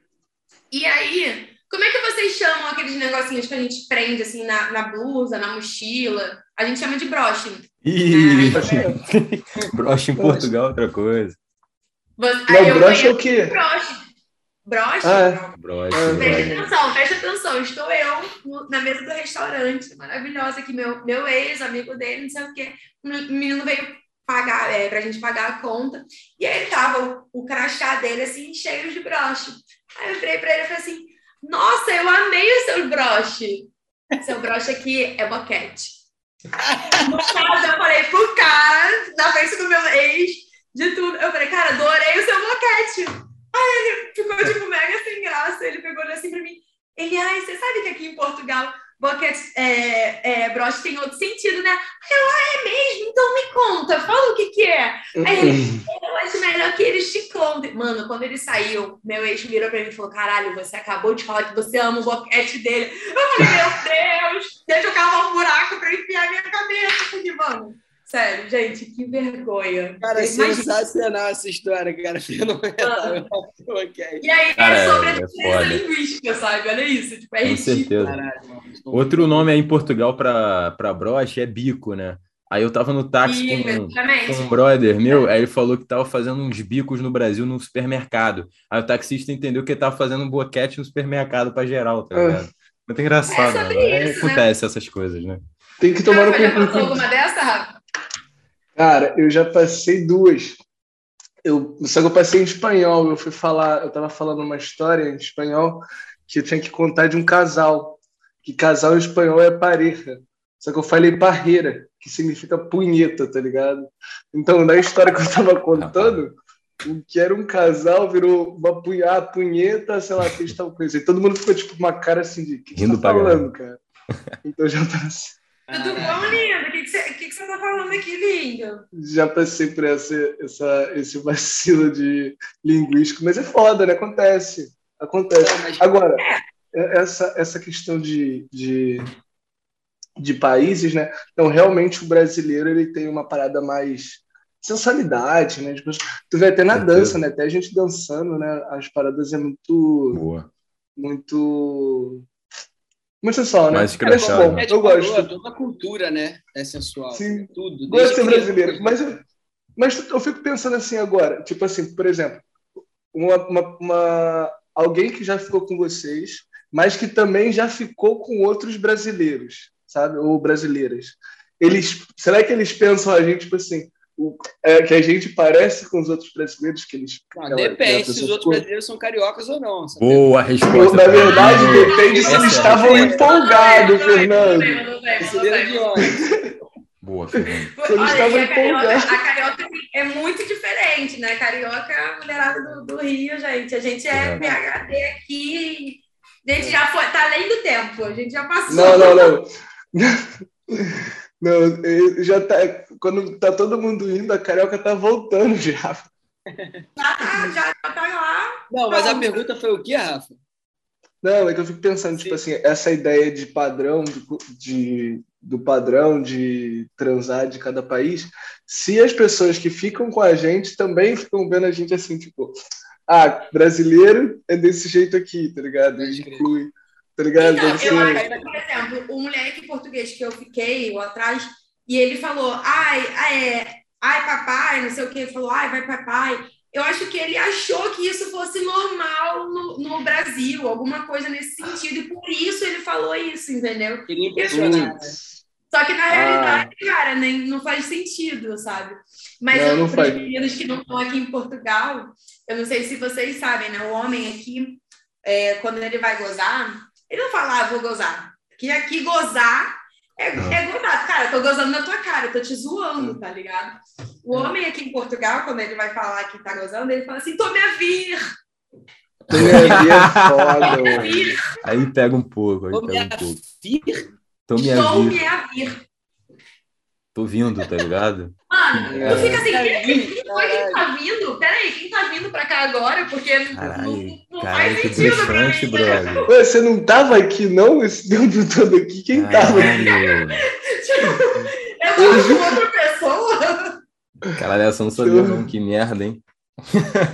E aí como é que vocês chamam aqueles negocinhos que a gente prende assim na, na blusa, na mochila? A gente chama de broche. Ih, é. broche em Portugal, outra coisa. Você, Não, broche é o quê? Broche. Broche? Ah, é. broche. Presta atenção, presta atenção. Estou eu na mesa do restaurante, maravilhosa aqui, meu, meu ex, amigo dele, não sei o quê. O menino veio pagar, é, pra gente pagar a conta. E aí tava o, o crachá dele, assim, cheio de broche. Aí eu virei pra ele e falei assim, nossa, eu amei o seu broche. Seu broche aqui é boquete. No caso, eu falei pro cara, na frente do meu ex, de tudo. Eu falei, cara, adorei o seu boquete. Aí ele ficou, tipo, mega sem graça. Ele pegou assim pra mim. Ele, ai, você sabe que aqui em Portugal boquete, é, é, broche tem outro sentido, né? Ah, é mesmo? Então me conta, fala o que que é. Aí ele, eu acho melhor que eles te contem. Mano, quando ele saiu, meu ex virou pra mim e falou, caralho, você acabou de falar que você ama o boquete dele. Eu falei, meu Deus, deixa eu cavar um buraco pra enfiar a minha cabeça. Porque, mano... Sério, gente, que vergonha. Cara, é sensacional essa história, cara. Fenomenal. E aí cara, é sobre a é diferença linguística, sabe? Olha isso. Tipo, é Com ridículo. certeza. Caralho, Outro nome aí em Portugal para broche é bico, né? Aí eu tava no táxi Sim, com, com, um brother meu, aí ele falou que tava fazendo uns bicos no Brasil no supermercado. Aí o taxista entendeu que ele tava fazendo um boquete no supermercado para geral, tá ligado? É. Muito engraçado, é né? isso, Acontece né? essas coisas, né? Tem que tomar no Já passou alguma dessa, Rafa? Cara, eu já passei duas. Eu, só que eu passei em espanhol. Eu fui falar, eu tava falando uma história em espanhol que eu tinha que contar de um casal. Que casal em espanhol é pareja. Só que eu falei parreira, que significa punheta, tá ligado? Então, na história que eu tava contando, o que era um casal virou uma punha, punheta, sei lá, que eles estavam conhecendo. Todo mundo ficou tipo uma cara assim de que, que você tá falando, cara? Então já passei. Tudo bom, lindo? O que, que, você, que, que você tá falando aqui, lindo? Já passei por essa, essa, esse vacilo de linguístico, mas é foda, né? Acontece. Acontece. Agora, é. essa, essa questão de, de, de países, né? Então, realmente, o brasileiro ele tem uma parada mais sensualidade, né? Tipo, tu vê até na dança, né? Até a gente dançando, né? As paradas é muito. Boa. Muito muito sensual, né? Mais escrachado. Né? É, tipo, eu gosto. Toda a cultura, né? É sensual. Sim. Tudo. Gosto de ser brasileiro. Mas, eu, mas eu fico pensando assim agora. Tipo assim, por exemplo, uma, uma, uma, alguém que já ficou com vocês, mas que também já ficou com outros brasileiros, sabe? Ou brasileiras. Eles, será que eles pensam a gente, tipo assim, o, é, que a gente parece com os outros brasileiros que eles. Não, aquela, depende se os outros brasileiros são cariocas ou não. Sabe? Boa resposta. Na verdade, depende se eles estavam empolgados, Fernando. Boa, Fernando. Olha, a, carioca, a carioca é muito diferente, né? Carioca é a mulherada do, do, Rio, gente. A gente é, é. PHD aqui. A gente já foi, tá além do tempo, a gente já passou. Não, não, não. Não, já tá. Quando tá todo mundo indo, a carioca tá voltando já. Ah, já tá lá. Não, mas a pergunta foi o que, Rafa? Não, é que eu fico pensando, tipo Sim. tipo assim, essa ideia de padrão, de, de, do padrão de transar de cada país, se as pessoas que ficam com a gente também ficam vendo a gente assim, tipo, ah, brasileiro é desse jeito aqui, tá ligado? Inclui. Tá ligado? Então, eu acho, por exemplo, o moleque português que eu fiquei lá atrás, e ele falou, ai, ai, é, ai, papai, não sei o que, ele falou, ai, vai papai. Eu acho que ele achou que isso fosse normal no, no Brasil, alguma coisa nesse sentido, e por isso ele falou isso, entendeu? Impressionar. Só que na realidade, ah. cara, nem, não faz sentido, sabe? Mas não, para os meninos que não estão aqui em Portugal, eu não sei se vocês sabem, né? O homem aqui, é, quando ele vai gozar, ele não fala, ah, vou gozar. Que aqui gozar é, é gozar. Cara, eu tô gozando na tua cara, eu tô te zoando, tá ligado? O homem aqui em Portugal, quando ele vai falar que tá gozando, ele fala assim, tome a vir. Tome a vir é foda, Aí pega um pouco, aí pega um pouco. Vir? Tome a vir. Tome a vir. Tô vindo, tá ligado? Mano, tu fica assim, quem, foi quem tá vindo? Peraí, quem tá vindo pra cá agora? Porque Caralho, não, não faz sentido pra mim. Brother. Ué, você não tava aqui, não? Esse tempo todo aqui? Quem Caralho. tava aqui? Eu tava com outra pessoa. Caralho, essa não sabia não, que merda, hein?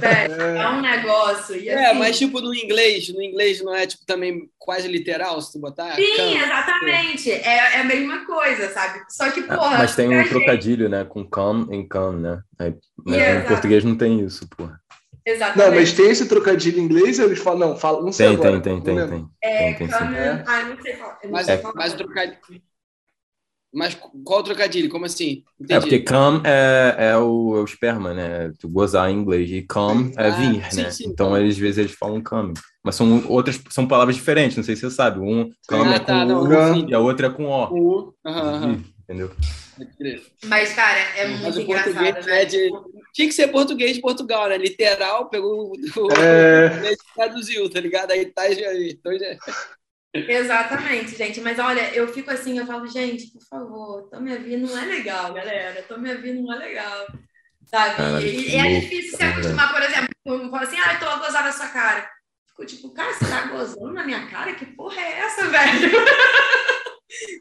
É, é um negócio. E é, assim, é, mas tipo no inglês, no inglês não é tipo também quase literal se tu botar? Sim, exatamente. É, é a mesma coisa, sabe? Só que, porra. mas tem um trocadilho, né? Com come em come, né? Aí, mas no português não tem isso, porra. Exatamente. Não, mas tem esse trocadilho em inglês eles falam, não, fala, não sei tem, agora. Tem, tem, tem, tem. É, tem, tem, come, é. ah, não sei falar. Mas, é, mas o trocadilho mas qual o trocadilho? Como assim? Entendi. É porque come é, é, o, é o esperma, né? Tu gozar em inglês. E come é ah, vir, sim, né? Sim, então, às vezes, eles falam come. Mas são outras, são palavras diferentes, não sei se você sabe. Um come ah, é com tá, não, U e a outra é com O. U. Uhum, entendeu? Mas, cara, é muito Mas o engraçado. Português né? é de... Tinha que ser português de Portugal, né? Literal, pegou o... É... traduziu, tá ligado? Aí tá... Então, já... Exatamente, gente. Mas olha, eu fico assim, eu falo, gente, por favor, tome a vida não é legal, galera. Tome a vida não é legal. Sabe? e, e, é difícil se acostumar, por exemplo, eu falo assim, ah, eu tô a gozar na sua cara. Fico tipo, cara, você tá gozando na minha cara? Que porra é essa, velho?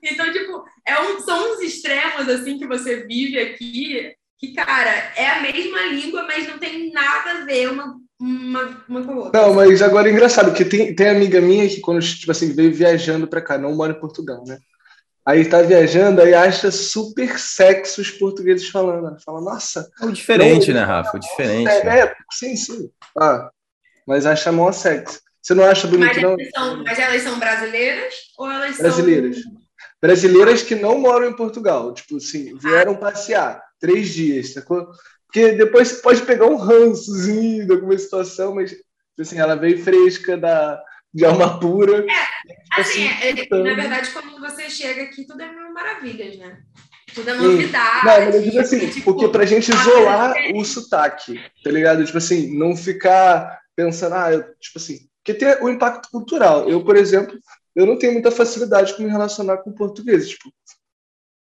então, tipo, é um, são uns extremos assim que você vive aqui, que, cara, é a mesma língua, mas não tem nada a ver uma uma, uma com a outra. Não, mas agora é engraçado, porque tem, tem amiga minha que quando, tipo assim, veio viajando para cá, não mora em Portugal, né? Aí tá viajando, aí acha super sexy os portugueses falando. Fala, nossa. É o diferente, não, né, Rafa? O diferente. É, né? é, sim, sim. Ah, mas acha mó sexy. Você não acha bonito, mas não? São, mas elas são brasileiras ou elas brasileiras. são. Brasileiras que não moram em Portugal. Tipo assim, vieram ah. passear três dias, sacou? Porque depois você pode pegar um rançozinho de alguma situação, mas assim, ela veio fresca da, de alma pura. É, assim, assim é, na verdade, quando você chega aqui, tudo é mil maravilhas, né? Tudo é novidade. Não, mas eu digo assim, tipo, porque pra gente isolar o sotaque, tá ligado? Tipo assim, não ficar pensando, ah, eu, tipo assim, porque tem o impacto cultural. Eu, por exemplo, eu não tenho muita facilidade com me relacionar com português, tipo,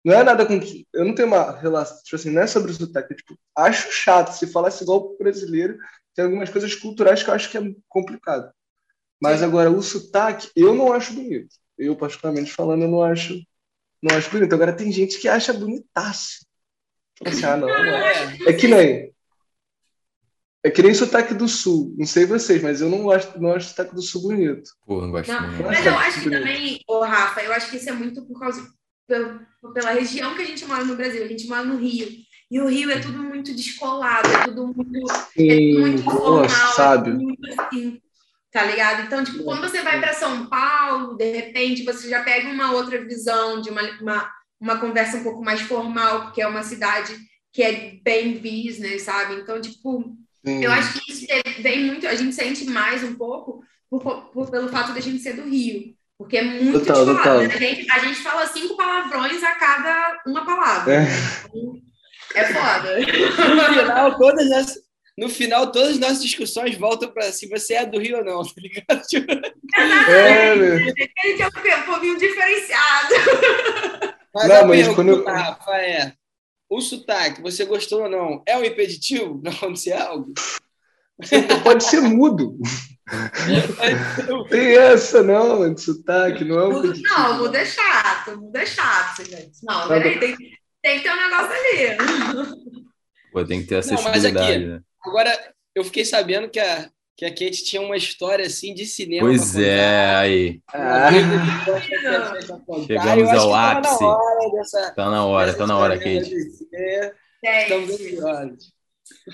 não é nada com. Eu não tenho uma relação, tipo assim, não é sobre o sotaque. Tipo, acho chato. Se falasse igual o brasileiro, tem algumas coisas culturais que eu acho que é complicado. Mas Sim. agora, o sotaque, eu não acho bonito. Eu, particularmente falando, eu não acho, não acho bonito. Agora, tem gente que acha bonitaço. Assim, ah, não, não é. é que nem. É que nem sotaque do sul. Não sei vocês, mas eu não gosto, não acho o sotaque do sul bonito. Pô, não gosto. Não, não mas eu acho que também, ô Rafa, eu acho que isso é muito por causa pela região que a gente mora no Brasil. A gente mora no Rio. E o Rio é tudo muito descolado, é tudo muito, Sim, é tudo muito informal. É muito assim tá ligado? Então, tipo, quando você vai para São Paulo, de repente você já pega uma outra visão de uma, uma, uma conversa um pouco mais formal, porque é uma cidade que é bem business, sabe? Então, tipo, Sim. eu acho que isso vem muito, a gente sente mais um pouco por, por, pelo fato da gente ser do Rio. Porque é muito total, total. Né? A, gente, a gente fala cinco palavrões a cada uma palavra. É, então, é foda. No final, todas as, no final, todas as nossas discussões voltam para se você é do Rio ou não, tá ligado? É, a gente é um pouquinho diferenciado. Mas não, a mas pergunta, quando eu... Rafa, é, o sotaque, você gostou ou não, é um impeditivo para acontecer algo? Pode ser mudo. Tem essa, não, de sotaque, não é um impeditivo. Não, mudo é chato, mudo é chato, gente. Não, peraí, tem, tem que ter um negócio ali. Pô, tem que ter acessibilidade, não, aqui, né? Agora, eu fiquei sabendo que a, que a Kate tinha uma história assim de cinema. Pois é, aí. Ah. Chegamos ao ápice. Tá na hora, tá na hora, Kate. Estamos ansiosos.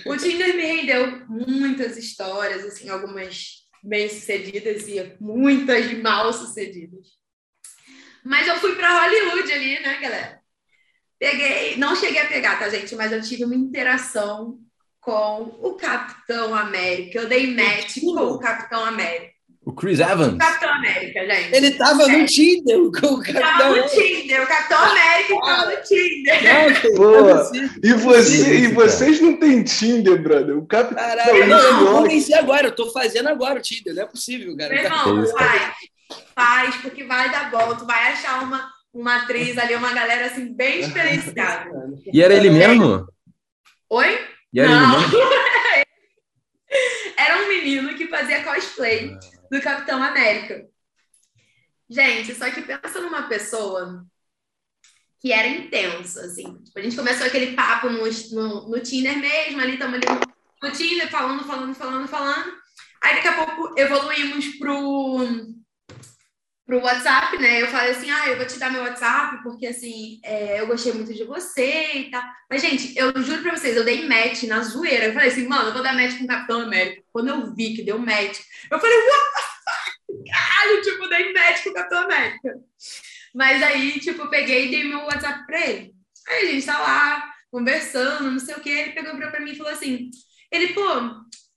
O Tinder me rendeu muitas histórias, assim, algumas bem-sucedidas e muitas mal-sucedidas. Mas eu fui para Hollywood ali, né, galera? Peguei, não cheguei a pegar, tá, gente? Mas eu tive uma interação com o Capitão América. Eu dei match com o Capitão América. O Chris Evans. O Capitão América, gente. Ele tava é. no Tinder com o Capitão Tava no Tinder. O Capitão América tava no Tinder. Boa. E, você, e vocês não têm Tinder, brother? O Capitão Caralho, não, eu vou vencer agora. Eu tô fazendo agora o Tinder. Não é possível, cara. Meu irmão, faz. Faz, porque vai dar bom. Tu vai achar uma, uma atriz ali, uma galera assim, bem diferenciada. E era ele mesmo? Oi? E era Não. Era um menino que fazia cosplay do Capitão América. Gente, só que pensa numa pessoa que era intensa, assim. Tipo, a gente começou aquele papo no, no, no Tinder mesmo, ali estamos ali no, no Tinder, falando, falando, falando, falando. Aí daqui a pouco evoluímos pro pro WhatsApp, né? Eu falei assim, ah, eu vou te dar meu WhatsApp, porque assim, é, eu gostei muito de você e tal. Mas, gente, eu juro pra vocês, eu dei match na zoeira. Eu falei assim, mano, eu vou dar match com o Capitão América. Quando eu vi que deu match, eu falei, what? Caralho, tipo, dei match com o Capitão América. Mas aí, tipo, peguei e dei meu WhatsApp pra ele. Aí a gente tá lá, conversando, não sei o que. Ele pegou pra mim e falou assim: ele, pô,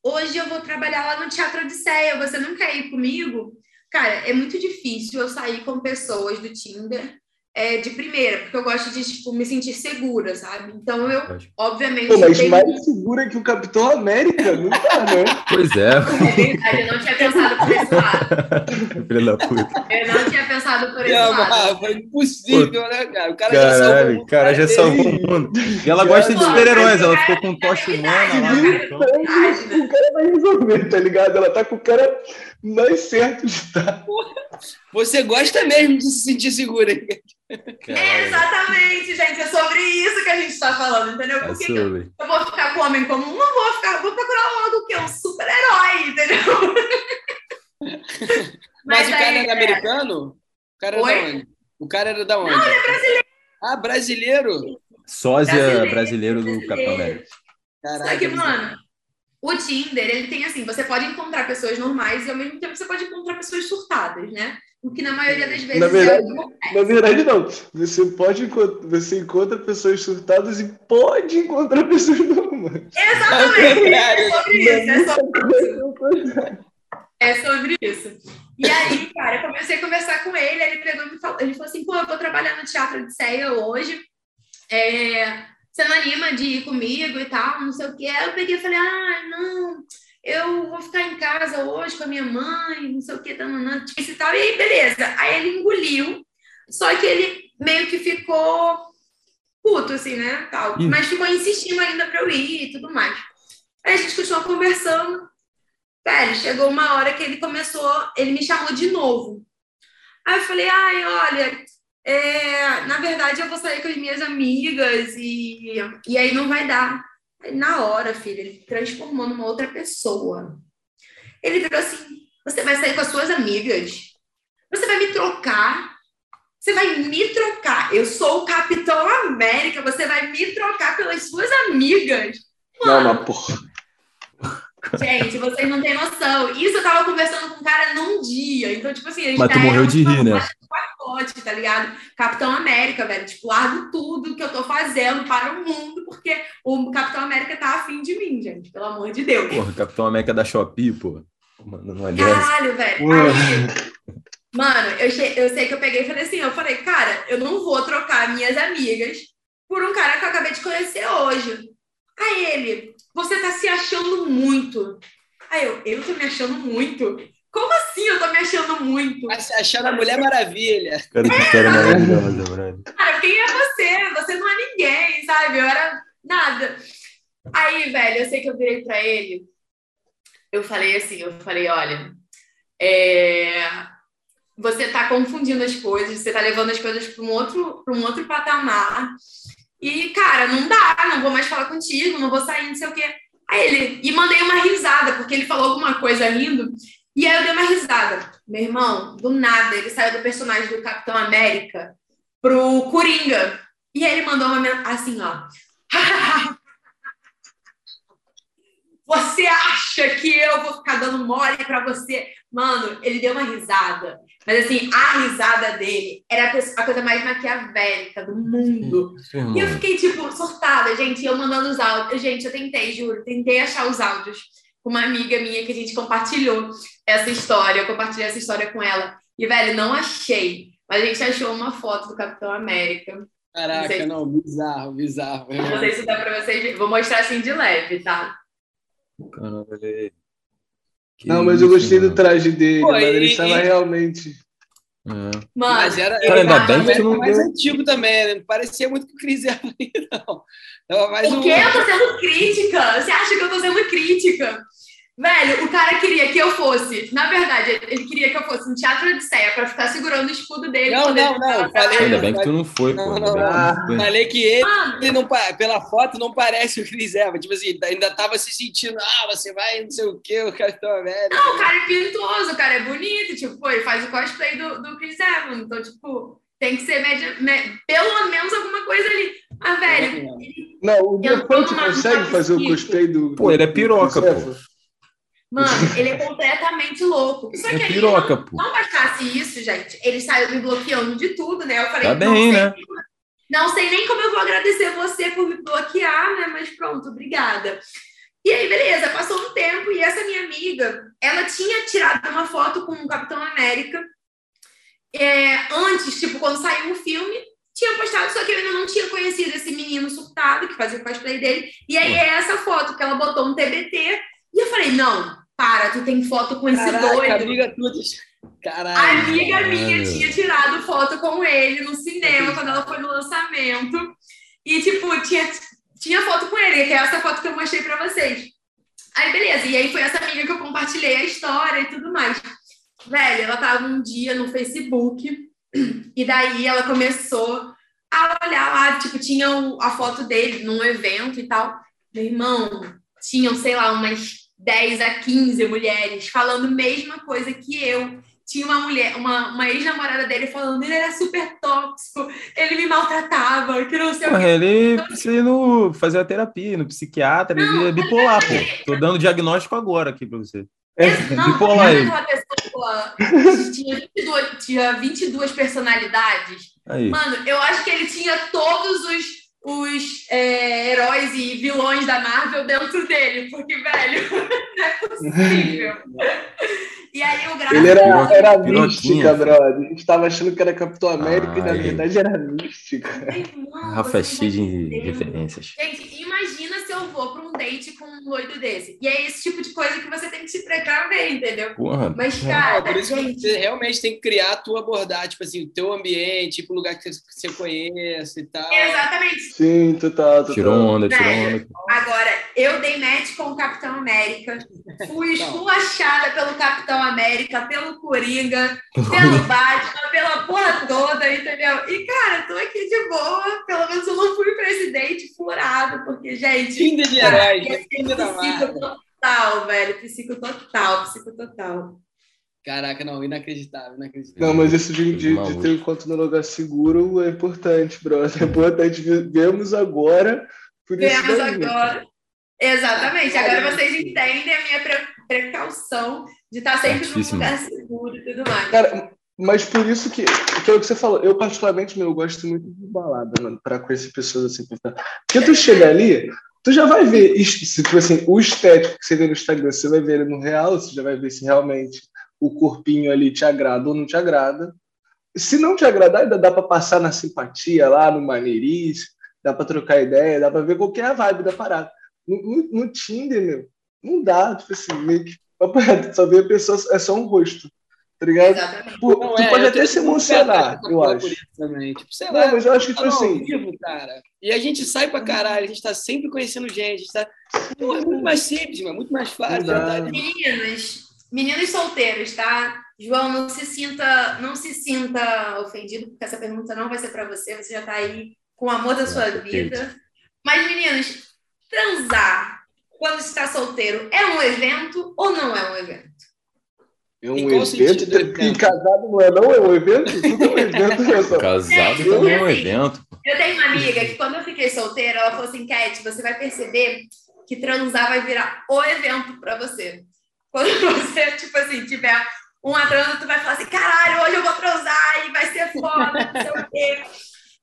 hoje eu vou trabalhar lá no Teatro Odisseia, você não quer ir comigo? Cara, é muito difícil eu sair com pessoas do Tinder é, de primeira, porque eu gosto de tipo, me sentir segura, sabe? Então eu, obviamente. Pô, mas tenho... mais segura que o Capitão América, não tá, né? Pois é. É verdade, eu não tinha pensado por esse lado. Filha da puta. Eu não tinha pensado por esse não, lado. Foi impossível, né, cara? O cara Caralho, já salvou o cara já salvou o mundo. E ela gosta de super-heróis, ela ficou com um tocha humana lá. Então. O cara vai resolver, tá ligado? Ela tá com o cara mais certo de estar. Você gosta mesmo de se sentir segura. É exatamente, gente. É sobre isso que a gente está falando, entendeu? Porque é eu, eu vou ficar com homem comum? Não vou ficar, vou procurar logo o quê? Um super-herói, entendeu? Mas, Mas o cara é, é americano? O cara é Oi? O cara era da onde? Não, ele é brasileiro. Ah, brasileiro? Sósia brasileiro, brasileiro do Capitão América. Caraca, Só que, mano, o Tinder, ele tem assim, você pode encontrar pessoas normais e ao mesmo tempo você pode encontrar pessoas surtadas, né? O que na maioria das vezes na verdade, é Na verdade, não. Você pode você encontra pessoas surtadas e pode encontrar pessoas normais. Exatamente. É sobre isso, é sobre isso. É sobre isso. E aí, cara, eu comecei a conversar com ele, ele pegou e me falou, ele falou assim, pô, eu tô trabalhando no Teatro de Ceia hoje, é, você não anima de ir comigo e tal, não sei o quê. Aí eu peguei e falei, ah, não, eu vou ficar em casa hoje com a minha mãe, não sei o que, tanana, e tal. E aí, beleza. Aí ele engoliu, só que ele meio que ficou puto, assim, né? Tal. Mas ficou insistindo ainda para eu ir e tudo mais. Aí a gente continuou conversando. Velho, chegou uma hora que ele começou, ele me chamou de novo. Aí eu falei, ai, olha, é, na verdade eu vou sair com as minhas amigas e, e aí não vai dar. Na hora, filho, ele transformou numa outra pessoa. Ele virou assim: você vai sair com as suas amigas? Você vai me trocar? Você vai me trocar? Eu sou o Capitão América, você vai me trocar pelas suas amigas? Mano, não, mas porra. Gente, vocês não têm noção. Isso eu tava conversando com um cara num dia. Então, tipo assim, a gente Mas tu morreu de rir, né? Pacote, tá ligado? Capitão América, velho. Tipo, largo tudo que eu tô fazendo para o mundo, porque o Capitão América tá afim de mim, gente. Pelo amor de Deus. Porra, Capitão América da Shopee, pô. É Caralho, velho. Aí, mano, eu, eu sei que eu peguei e falei assim, eu falei, cara, eu não vou trocar minhas amigas por um cara que eu acabei de conhecer hoje. Aí ele, você tá se achando muito. Aí eu, eu tô me achando muito. Como assim eu tô me achando muito? Achando a Mulher Maravilha. Cara, que história maravilhosa, Brad. Cara, quem é você? Você não é ninguém, sabe? Eu era nada. Aí, velho, eu sei que eu virei pra ele. Eu falei assim, eu falei, olha, é... você tá confundindo as coisas, você tá levando as coisas para um outro, para um outro patamar. E, cara, não dá, não vou mais falar contigo, não vou sair, não sei o quê. Aí ele, e mandei uma risada, porque ele falou alguma coisa rindo, e aí eu dei uma risada. Meu irmão, do nada, ele saiu do personagem do Capitão América pro Coringa. E aí ele mandou uma assim, ó. Você acha que eu vou ficar dando mole para você? Mano, ele deu uma risada. Mas assim, a risada dele era a coisa mais maquiavélica do mundo. Sim, e eu fiquei, tipo, surtada, gente. Eu mandando os áudios. Gente, eu tentei, juro, tentei achar os áudios com uma amiga minha que a gente compartilhou essa história. Eu compartilhei essa história com ela. E, velho, não achei. Mas a gente achou uma foto do Capitão América. Caraca, não, não bizarro, bizarro. Não sei se dá pra vocês. Vou mostrar assim de leve, tá? Caramba, ele... não, mas eu gostei mano. do traje dele, Pô, ele estava realmente. É. Mano, mas era, Cara, ainda bem que tu não mais deu... antigo também, né? Não parecia muito que o Chris Evans, não. mais o um... quê? Eu tô sendo crítica? Você acha que eu tô sendo crítica? Velho, o cara queria que eu fosse. Na verdade, ele queria que eu fosse no Teatro Odisseia pra ficar segurando o escudo dele. Não, não, não. Falei, Ainda bem que tu não foi, não, pô. Não, não. Ah, falei que ele, ele não, pela foto, não parece o Chris Evans. Tipo assim, ainda tava se sentindo, ah, você vai não sei o quê, o Capitão América. Não, o cara é pintoso, o cara é bonito. Tipo, pô, ele faz o cosplay do, do Chris Evans. Então, tipo, tem que ser média, pelo menos alguma coisa ali. Ah, velho. Não, o Defante consegue fazer o cosplay do. Pô, ele é piroca, pô. Mano, ele é completamente louco. Só é que é piroca, não, pô. não bastasse isso, gente, ele saiu me bloqueando de tudo, né? Eu falei, tá bem, não, né? sei, não sei nem como eu vou agradecer você por me bloquear, né? Mas pronto, obrigada. E aí, beleza, passou um tempo e essa minha amiga, ela tinha tirado uma foto com o Capitão América é, antes, tipo, quando saiu o filme, tinha postado, só que eu ainda não tinha conhecido esse menino surtado que fazia o cosplay dele. E aí é essa foto que ela botou um TBT e eu falei, não, para, tu tem foto com esse Caraca, doido. Amiga tudo. Caralho. A amiga minha tinha tirado foto com ele no cinema quando ela foi no lançamento. E, tipo, tinha, tinha foto com ele, que é essa foto que eu mostrei pra vocês. Aí, beleza. E aí foi essa amiga que eu compartilhei a história e tudo mais. Velho, ela tava um dia no Facebook e daí ela começou a olhar lá, tipo, tinha a foto dele num evento e tal. Meu irmão, tinham, sei lá, umas 10 a 15 mulheres falando a mesma coisa que eu. tinha uma mulher, uma, uma ex-namorada dele falando ele era super tóxico, ele me maltratava, que não sei Porra, o que. Ele então, precisa ir no, fazer a terapia, no psiquiatra, não, ele é bipolar, pô. Tô dando diagnóstico agora aqui pra você. É, não, bipolar ele. Pessoa, tinha, 22, tinha 22 personalidades. Aí. Mano, eu acho que ele tinha todos os os é, heróis e vilões da Marvel dentro dele, porque, velho, não é possível. E aí o gráfico. Ele era, era mística, brother. A gente tava achando que era Capitão América Ai. e na verdade era mística. Rafa é cheio de referências. Gente, imagina se eu vou para um date com um doido desse. E é esse tipo de coisa que você tem que se precaver, entendeu? Porra. Mas, cara. por isso gente... você realmente tem que criar a tua abordagem, tipo assim, o teu ambiente, tipo, o lugar que você conhece e tal. Exatamente. Sim, total, total. Tirou onda, tirou onda. Agora, eu dei match com o Capitão América, fui esculachada pelo Capitão América, pelo Coringa, pelo Batman, pela porra toda, entendeu? E, cara, tô aqui de boa, pelo menos eu não fui presidente furado, porque, gente. Tinder de herói, Tinder da total, velho, psico total, psico total. Caraca, não, inacreditável, inacreditável. Não, mas isso de, de, de ter um encontro no lugar seguro é importante, brother. É importante. Vemos agora. Vemos agora. Exatamente. Agora vocês entendem a minha precaução de estar sempre num lugar seguro e tudo mais. Cara, mas por isso que, que é o que você falou, eu particularmente, meu, eu gosto muito de balada, mano, pra conhecer pessoas assim. Porque tu chega ali, tu já vai ver, se tipo assim, o estético que você vê no Instagram, você vai ver ele no real, você já vai ver se realmente o corpinho ali te agrada ou não te agrada. Se não te agradar, ainda dá para passar na simpatia lá, no maneirice, dá para trocar ideia, dá para ver qual é a vibe da parada. No, no, no, Tinder, meu, não dá, tipo assim, meio que só ver a pessoa, é só um rosto. Tá ligado? Pô, não, tu é, pode até se emocionar, eu acho. Também. Tipo, sei não, lá, mas eu acho que, tipo assim. Vivo, cara. E a gente sai pra caralho, a gente tá sempre conhecendo gente. Tá... Pô, é muito mais simples, mano, muito mais fácil. Meninas, meninos solteiros, tá? João, não se sinta, não se sinta ofendido, porque essa pergunta não vai ser para você, você já tá aí com o amor da sua vida. Mas, meninos, transar quando está solteiro é um evento ou não é um evento? É um evento? E casado não é não? É um evento? Tudo é um evento. casado também é um evento. Eu tenho uma amiga que quando eu fiquei solteira, ela falou assim, Cat, você vai perceber que transar vai virar o evento para você. Quando você, tipo assim, tiver um transa, tu vai falar assim, caralho, hoje eu vou transar e vai ser foda, não sei o quê.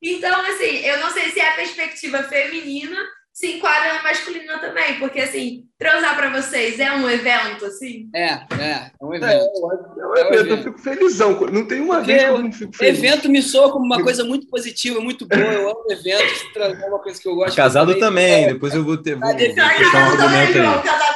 Então, assim, eu não sei se é a perspectiva feminina se enquadra na masculina também, porque assim, transar para vocês é um evento, assim? É, é, é um evento. É, é um evento, é um evento. eu fico felizão. Não tem uma porque vez que eu não fico feliz. Evento me soa como uma coisa muito positiva, muito boa. Eu amo eventos, transar é uma coisa que eu gosto. Casado também, depois eu vou ter. Vou, vou puxar um argumento aí.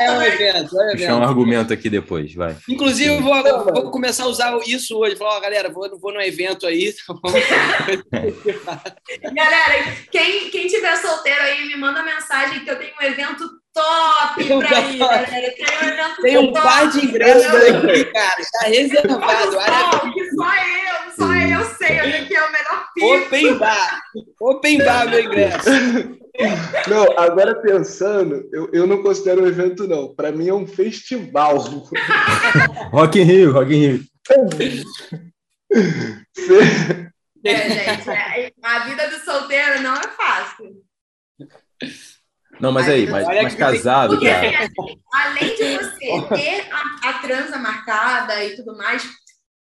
É um evento, é um evento. Puxar um argumento aqui depois, vai. Inclusive, eu vou, vou começar a usar isso hoje. Falar, ó, galera, vou, vou no evento aí. galera, quem, quem tiver solteiro aí, me manda mensagem que eu tenho um evento top pra ir, galera. Tem um evento Tem um top, par de ingressos aqui, cara. Está reservado. Não, que só eu, só eu sei onde que é o melhor piso. Open bar. Open bar, meu ingresso. Não, agora pensando, eu, eu não considero um evento, não. Para mim é um festival. Rock in Rio, Rock in Rio. É, gente, é, a vida do solteiro não é fácil. Não, mas aí, mas, mas casado, porque, cara. Assim, além de você ter a, a transa marcada e tudo mais,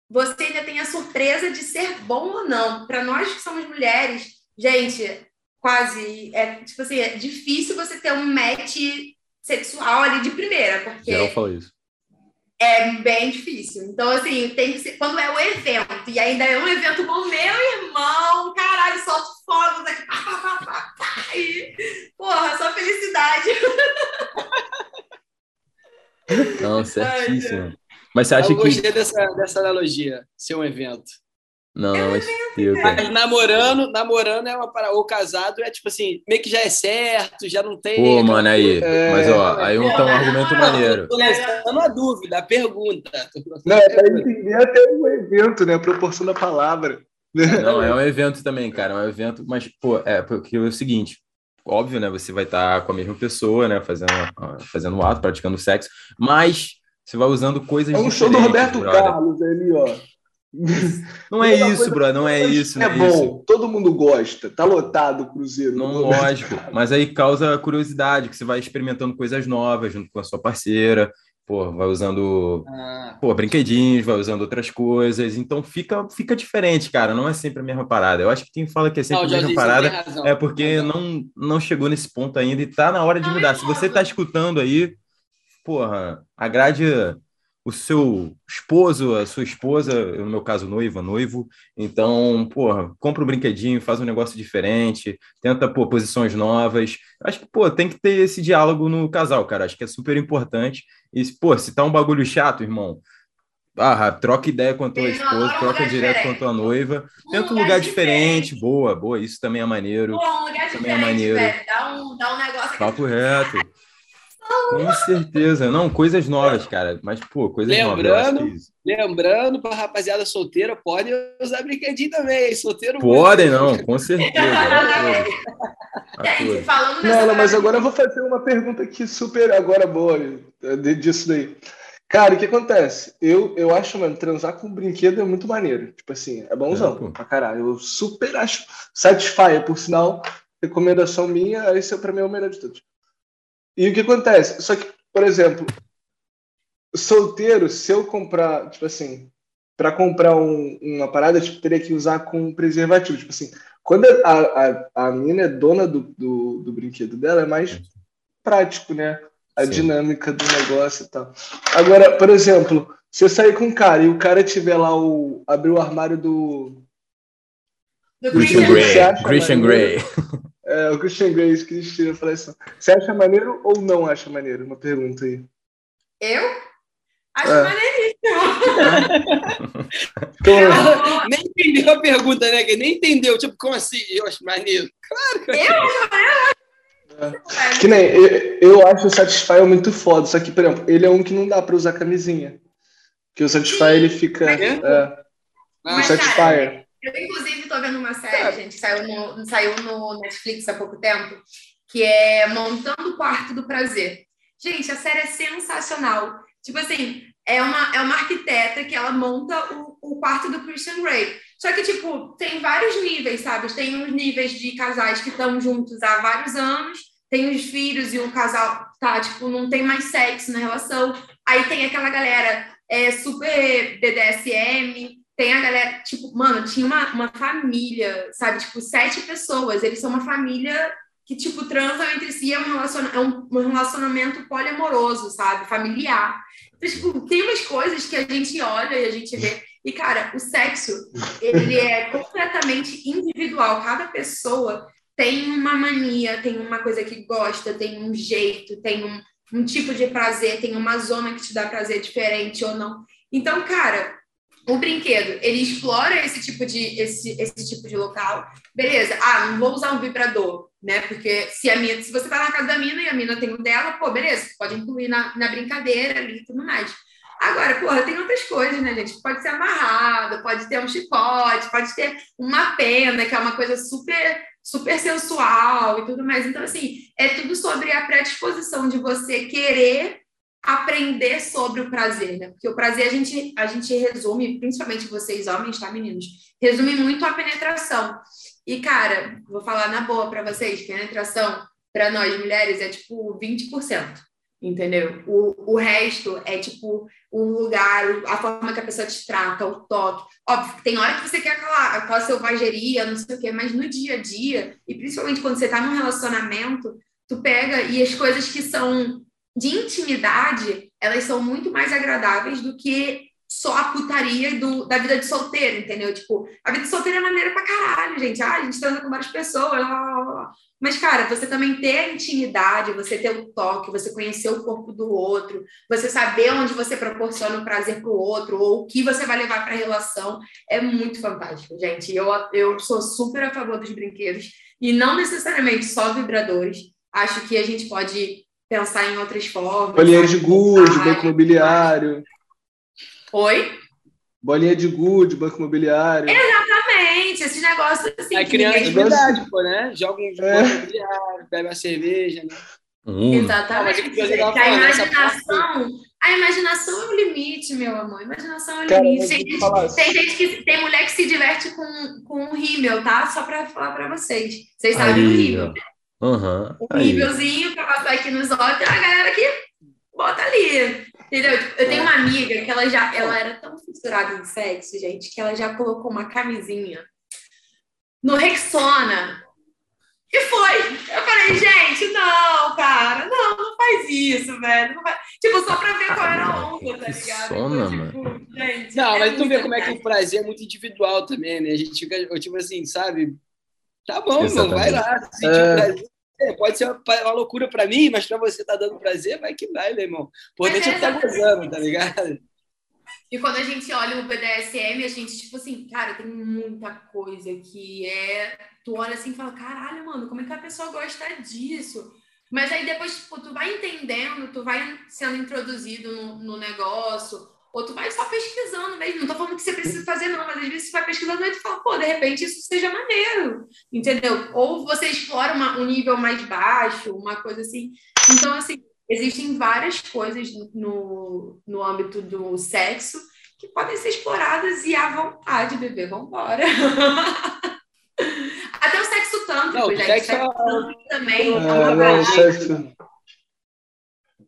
você ainda tem a surpresa de ser bom ou não. Para nós que somos mulheres, gente, quase é tipo assim, é difícil você ter um match sexual ali de primeira, porque Geral fala isso. É bem difícil. Então, assim, tem que ser, quando é o evento, e ainda é um evento com meu irmão, caralho, solto fogos aqui, pá, pá, pá, pá, e, porra, só felicidade. Não, certíssimo. Mas você acha eu que. Eu gostei dessa, dessa analogia, ser um evento. Não, é mas, mas namorando, namorando é uma para ou casado é tipo assim, meio que já é certo, já não tem. Pô, mano, aí. É... Mas ó, aí um, tá um argumento não, maneiro. Tô lançando a dúvida, a pergunta. Não, é para entender até o evento, né? A proporção da palavra. Não, é um evento também, cara. É um evento, mas, pô, é porque é o seguinte. Óbvio, né? Você vai estar com a mesma pessoa, né? Fazendo, fazendo o ato, praticando sexo, mas Você vai usando coisas É um show do Roberto brother. Carlos ali, ó. Não é isso, bro, não é isso. É, não é bom, isso. todo mundo gosta, tá lotado o Cruzeiro. Não, lógico, mas aí causa curiosidade, que você vai experimentando coisas novas junto com a sua parceira, pô, vai usando ah. pô, brinquedinhos, vai usando outras coisas, então fica, fica diferente, cara, não é sempre a mesma parada. Eu acho que quem fala que é sempre não, a mesma parada é porque não, não chegou nesse ponto ainda e tá na hora de mudar. Se você tá escutando aí, porra, agrade o seu esposo, a sua esposa, no meu caso, noiva, noivo. Então, porra, compra um brinquedinho, faz um negócio diferente, tenta, pô, posições novas. Acho que, pô, tem que ter esse diálogo no casal, cara. Acho que é super importante. E, pô, se tá um bagulho chato, irmão, ah, troca ideia com a tua esposa, troca direto com a tua noiva. Tenta um lugar diferente. diferente. boa, boa, isso também é maneiro. Pô, um lugar também é maneiro. Velho. Dá um, dá um negócio Papo reto. Com certeza. Não, coisas novas, cara. Mas, pô, coisas lembrando, novas. Lembrando, para rapaziada solteira, pode usar brinquedinho também. Solteiro Podem, não, com certeza. é, falando não, não, mas agora eu vou fazer uma pergunta aqui super agora boa disso daí. Cara, o que acontece? Eu, eu acho, mano, transar com brinquedo é muito maneiro. Tipo assim, é bonzão é, pra caralho. Eu super acho. Satisfyer, por sinal, recomendação minha, esse é pra mim é o melhor de todos. E o que acontece? Só que, por exemplo, solteiro, se eu comprar, tipo assim, para comprar um, uma parada, tipo, teria que usar com preservativo. Tipo assim, quando a, a, a mina é dona do, do, do brinquedo dela, é mais prático, né? A Sim. dinâmica do negócio e tal. Agora, por exemplo, se eu sair com um cara e o cara tiver lá o. abrir o armário do. Do Christian Grey. Christian Grey. É, o Christian Grey, Cristina, falei assim. Você acha maneiro ou não acha maneiro? Uma pergunta aí. Eu? Acho é. maneiríssimo. Então, nem entendeu a pergunta, né? Que nem entendeu. Tipo, como assim? Eu acho maneiro. Claro que eu acho é. Que nem, eu, eu acho o Satisfy muito foda, só que, por exemplo, ele é um que não dá pra usar camisinha. Porque o Satisfy ele fica. É, o Satisfyer. Eu, inclusive, estou vendo uma série, é. gente, saiu no, saiu no Netflix há pouco tempo, que é Montando o Quarto do Prazer. Gente, a série é sensacional. Tipo assim, é uma, é uma arquiteta que ela monta o, o quarto do Christian Grey. Só que, tipo, tem vários níveis, sabe? Tem os níveis de casais que estão juntos há vários anos, tem os filhos e o casal tá, tipo, não tem mais sexo na relação. Aí tem aquela galera é, super BDSM, tem a galera, tipo, mano, tinha uma, uma família, sabe? Tipo, sete pessoas. Eles são uma família que, tipo, transam entre si. É um, relaciona é um, um relacionamento poliamoroso, sabe? Familiar. Então, tipo, tem umas coisas que a gente olha e a gente vê. E, cara, o sexo, ele é completamente individual. Cada pessoa tem uma mania, tem uma coisa que gosta, tem um jeito, tem um, um tipo de prazer, tem uma zona que te dá prazer diferente ou não. Então, cara, o brinquedo, ele explora esse tipo de esse, esse tipo de local. Beleza, ah, não vou usar um vibrador, né? Porque se a mina, se você tá na casa da mina e a mina tem o dela, pô, beleza, pode incluir na, na brincadeira ali e tudo mais. Agora, porra, tem outras coisas, né, gente? Pode ser amarrado, pode ter um chicote, pode ter uma pena, que é uma coisa super super sensual e tudo mais. Então, assim, é tudo sobre a predisposição de você querer aprender sobre o prazer, né? Porque o prazer a gente, a gente resume, principalmente vocês homens, tá, meninos? Resume muito a penetração. E, cara, vou falar na boa para vocês: penetração, para nós mulheres, é tipo 20%. Entendeu? O, o resto é tipo o lugar, a forma que a pessoa te trata, o toque. Óbvio, tem hora que você quer aquela, aquela selvageria, não sei o quê, mas no dia a dia, e principalmente quando você tá num relacionamento, tu pega e as coisas que são de intimidade, elas são muito mais agradáveis do que só a putaria do, da vida de solteiro, entendeu? Tipo, a vida de solteiro é maneira pra caralho, gente. Ah, a gente transa com várias pessoas, blá, blá, blá. Mas, cara, você também ter a intimidade, você ter o toque, você conhecer o corpo do outro, você saber onde você proporciona o prazer pro outro, ou o que você vai levar pra relação, é muito fantástico, gente. Eu, eu sou super a favor dos brinquedos, e não necessariamente só vibradores. Acho que a gente pode pensar em outras formas. Bolinha de gude, banco imobiliário. Oi? Bolinha de gude, banco imobiliário. Exatamente, esses negócios assim. É criança de verdade, pô, né? Joga um é. banco imobiliário, bebe uma cerveja, né? Hum. Exatamente. a imaginação, A imaginação é o limite, meu amor. A imaginação é o Cara, limite. Tem gente, tem gente, que tem mulher que se diverte com, com o rímel, tá? Só para falar para vocês. Vocês sabem o rímel. Uhum, o rímelzinho para passar aqui nos olhos, tem uma galera que bota ali. Entendeu? Eu tenho uma amiga que ela já ela era tão fissurada em sexo, gente, que ela já colocou uma camisinha no Rexona e foi. Eu falei, gente, não, cara, não, não faz isso, velho. Faz... Tipo, só pra ver qual era a onda, tá ligado? Sona, tipo, mano. Gente, não, é mas tu vê como é que o prazer é muito individual também, né? A gente fica, tipo assim, sabe? Tá bom, mano, vai lá. Se é... prazer, é, pode ser uma, uma loucura pra mim, mas pra você tá dando prazer, vai que vai, meu irmão. Por dentro é, tá gozando, tá ligado? E quando a gente olha o BDSM, a gente, tipo assim, cara, tem muita coisa que é. Tu olha assim e fala, caralho, mano, como é que a pessoa gosta disso? Mas aí depois, tipo, tu vai entendendo, tu vai sendo introduzido no, no negócio, ou tu vai só pesquisando mesmo. Não tô falando que você precisa fazer, não, mas às vezes você vai pesquisando e tu fala, pô, de repente isso seja maneiro, entendeu? Ou você explora uma, um nível mais baixo, uma coisa assim. Então, assim, existem várias coisas no, no âmbito do sexo que podem ser exploradas e à vontade, bebê, vambora. Até o sexo tântrico, não, gente. Sexo, sexo é... também. É, não, sexo...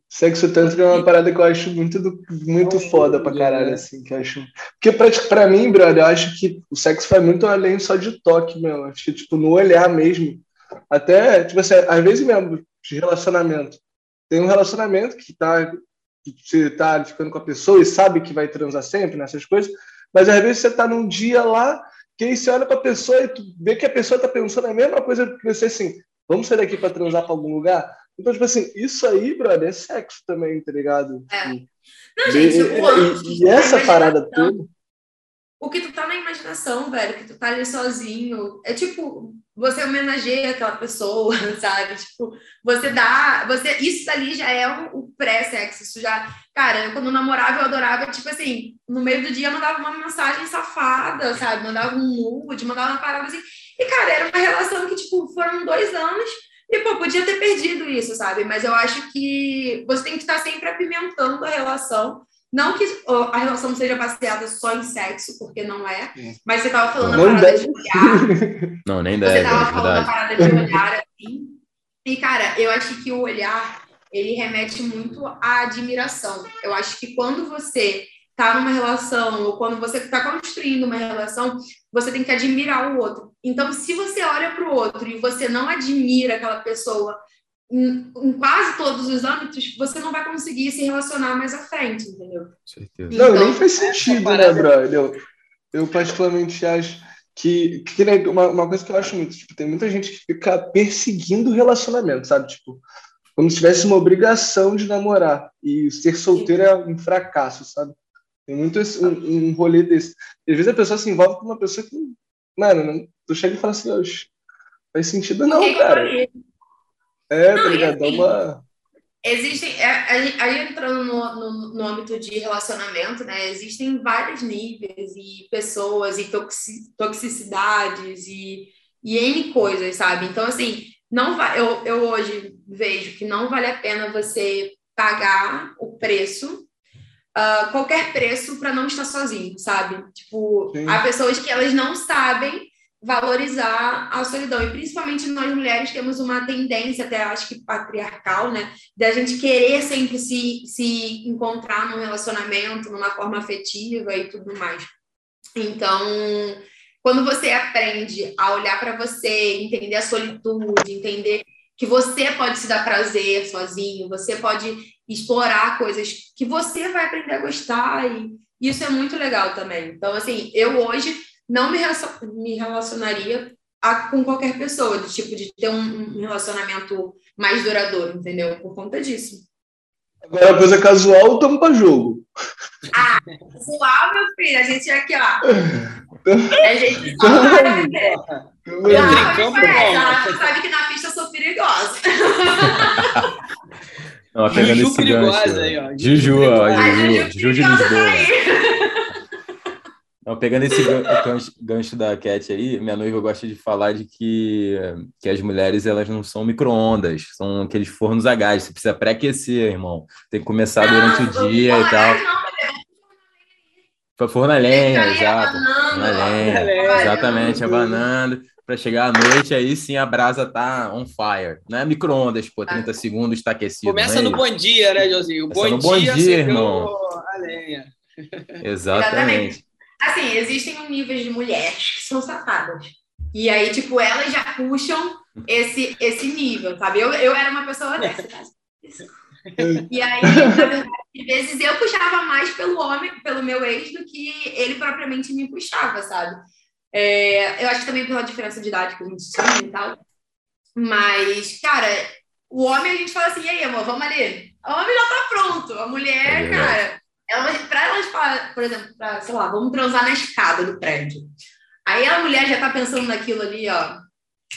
Sexo tântrico é uma parada que eu acho muito, do, muito foda pra caralho, assim, que acho... Porque pra, pra mim, brother, eu acho que o sexo vai muito além só de toque, meu. Acho que, tipo, no olhar mesmo. Até, tipo assim, às vezes mesmo, de relacionamento tem um relacionamento que tá você tá ficando com a pessoa e sabe que vai transar sempre nessas coisas, mas às vezes você tá num dia lá que aí você olha para a pessoa e tu vê que a pessoa tá pensando a mesma coisa que você assim, vamos sair daqui para transar para algum lugar? Então, tipo assim, isso aí, brother, é sexo também, tá ligado? É. Tipo, Não, gente, e, e, e essa parada toda o que tu tá na imaginação, velho, que tu tá ali sozinho. É tipo, você homenageia aquela pessoa, sabe? Tipo, você dá. Você, isso dali já é o, o pré-sexo. Isso já. Cara, eu, quando namorava, eu adorava, tipo assim, no meio do dia mandava uma mensagem safada, sabe? Mandava um nude, mandava uma parada assim. E, cara, era uma relação que, tipo, foram dois anos. E, pô, podia ter perdido isso, sabe? Mas eu acho que você tem que estar sempre apimentando a relação não que a relação seja baseada só em sexo, porque não é, mas você estava falando não a parada deve. de olhar. Não, nem deve. Você estava é falando a parada de olhar assim. E, cara, eu acho que o olhar, ele remete muito à admiração. Eu acho que quando você está numa relação, ou quando você está construindo uma relação, você tem que admirar o outro. Então, se você olha para o outro e você não admira aquela pessoa em, em, quase todos os âmbitos, você não vai conseguir se relacionar mais à frente, entendeu? Certeza. Então, não, nem faz sentido, né, brother? Eu, eu particularmente acho que, que né, uma, uma coisa que eu acho muito, tipo, tem muita gente que fica perseguindo o relacionamento, sabe? Tipo, como se tivesse uma obrigação de namorar. E ser solteiro é um fracasso, sabe? Tem muito esse, um, um rolê desse. Às vezes a pessoa se envolve com uma pessoa que, mano, não, tu chega e fala assim, oxe, faz sentido não, cara. É, tá ligado? Assim, uma... Existem, é, aí entrando no, no, no, âmbito de relacionamento, né? Existem vários níveis e pessoas e toxi, toxicidades e, e N coisas, sabe? Então, assim, não vai, eu, eu hoje vejo que não vale a pena você pagar o preço, uh, qualquer preço, para não estar sozinho, sabe? Tipo, Sim. há pessoas que elas não sabem valorizar a solidão. E principalmente nós mulheres temos uma tendência, até acho que patriarcal, né? Da gente querer sempre se, se encontrar num relacionamento, numa forma afetiva e tudo mais. Então, quando você aprende a olhar para você, entender a solitude, entender que você pode se dar prazer sozinho, você pode explorar coisas que você vai aprender a gostar e isso é muito legal também. Então, assim, eu hoje não me, me relacionaria a, com qualquer pessoa, do tipo de ter um, um relacionamento mais duradouro, entendeu? Por conta disso. Agora, coisa casual, tampa jogo. Ah, casual, meu filho, a gente aqui, ó. A gente só vai ver. sabe que na pista eu sou perigosa. Ó, pegando Juju esse gancho. Aí, ó. Juju, ó, Juju, Juju de Lisboa. Não, pegando esse gancho, gancho da Cat aí, minha noiva gosta de falar de que, que as mulheres elas não são micro-ondas, são aqueles fornos a gás. Você precisa pré-aquecer, irmão. Tem que começar não, durante o dia e tal. Foi forno a lenha, exato. Forno a lenha, exatamente, abanando. Para chegar à noite, aí sim a brasa tá on fire. Não é micro-ondas, pô, 30 ah. segundos está aquecido. Começa é no bom dia, né, Josinho? Bom, no bom dia, dia irmão. A lenha. Exatamente. Assim, existem níveis de mulheres que são safadas. E aí, tipo, elas já puxam esse, esse nível, sabe? Eu, eu era uma pessoa dessa. E aí, na verdade, às vezes eu puxava mais pelo homem, pelo meu ex, do que ele propriamente me puxava, sabe? É, eu acho que também pela diferença de idade que a gente tinha e tal. Mas, cara, o homem a gente fala assim, e aí, amor, vamos ali. O homem já tá pronto. A mulher, é cara, ela, pra elas, por exemplo, pra, sei lá, vamos transar na escada do prédio. Aí a mulher já tá pensando naquilo ali, ó.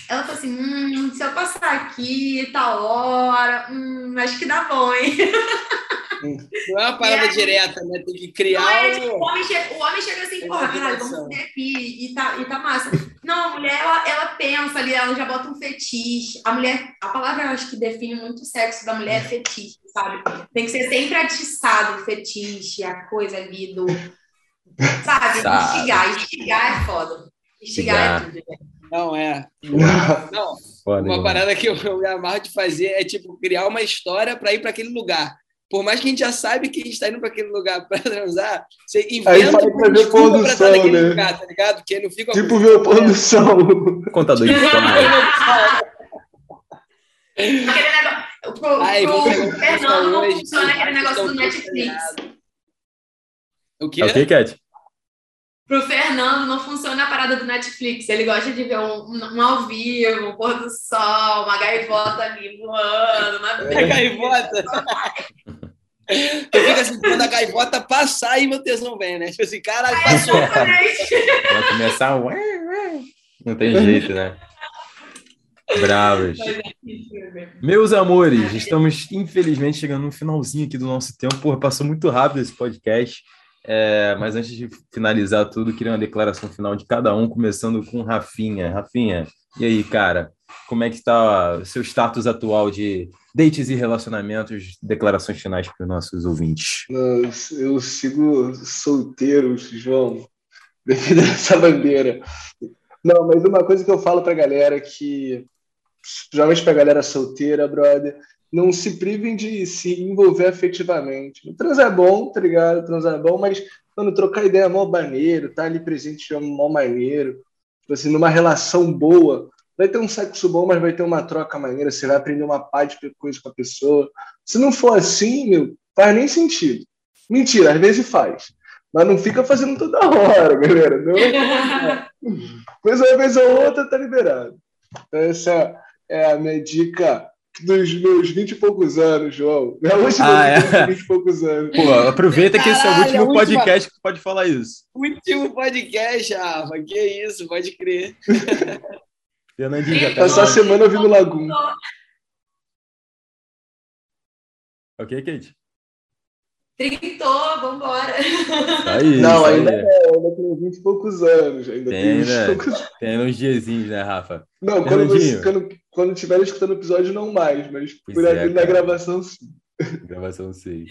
Ela fala assim: hum, se eu passar aqui, tal hora, hum, acho que dá bom, hein? Não é uma parada aí, direta, né? Tem que criar. É, tipo, o, homem chega, o homem chega assim, porra, caralho, vamos fazer aqui e tá, e tá massa. Não, a mulher, ela, ela pensa ali, ela já bota um fetiche. A mulher, a palavra eu acho que define muito o sexo da mulher é fetiche, sabe? Tem que ser sempre atiçado o fetiche, a coisa ali do. Sabe? sabe. Instigar. Instigar é foda. Instigar é tudo, né? Não, é. Não, uma parada que eu, eu me amarro de fazer é tipo criar uma história para ir para aquele lugar por mais que a gente já saiba que a gente está indo para aquele lugar para transar, você inventa para ver o pôr do sol, né? Lugar, tá ligado? Porque não fica tipo ver o pôr do sol. Contador de história. aquele negócio. Pro, Aí, pro Fernando não funciona aquele negócio do Netflix. O quê? É o que, Cat? Pro Fernando não funciona a parada do Netflix. Ele gosta de ver um, um ao vivo, um pôr do sol, uma gaivota ali voando. Uma... É gaivota? Eu fico assim, quando a gaivota passar, aí meu tesão vem, né? Tipo assim, caralho, passou. Vai começar o... Não tem jeito, né? Bravos. É Meus amores, estamos infelizmente chegando no finalzinho aqui do nosso tempo. Porra, passou muito rápido esse podcast. É, mas antes de finalizar tudo, queria uma declaração final de cada um, começando com Rafinha. Rafinha, e aí, cara? Como é que está o seu status atual de dates e relacionamentos? Declarações finais para os nossos ouvintes. eu sigo solteiro, João, devido a essa bandeira. Não, mas uma coisa que eu falo para a galera é que, geralmente para a galera solteira, brother, não se privem de se envolver afetivamente. O trans é bom, tá ligado? O trans é bom, mas quando trocar ideia é mó maneiro, tá ali presente é mó maneiro. Tipo assim, numa relação boa, vai ter um sexo bom, mas vai ter uma troca maneira, você vai aprender uma pá de coisa com a pessoa. Se não for assim, meu, faz nem sentido. Mentira, às vezes faz. Mas não fica fazendo toda hora, galera. Não é coisa uma vez ou outra tá liberado. Então, essa é a minha dica dos meus 20 e poucos anos, João. É a última ah, é. 20 e poucos anos. Pô, aproveita que esse é o último última... podcast que tu pode falar isso. Último podcast, Rafa. Que isso, pode crer. Fernandinho já tá. Essa semana eu vi no Lagum. Ok, Kate? Trintou, vambora. Aí, não, ainda, é, ainda tem 20 e poucos anos. Ainda tem, tem, né? poucos... tem uns diazinhos, né, Rafa? Não, quando, você, quando, quando tiver escutando o episódio, não mais, mas pois por é, ali na gravação, sim. Gravação, sim.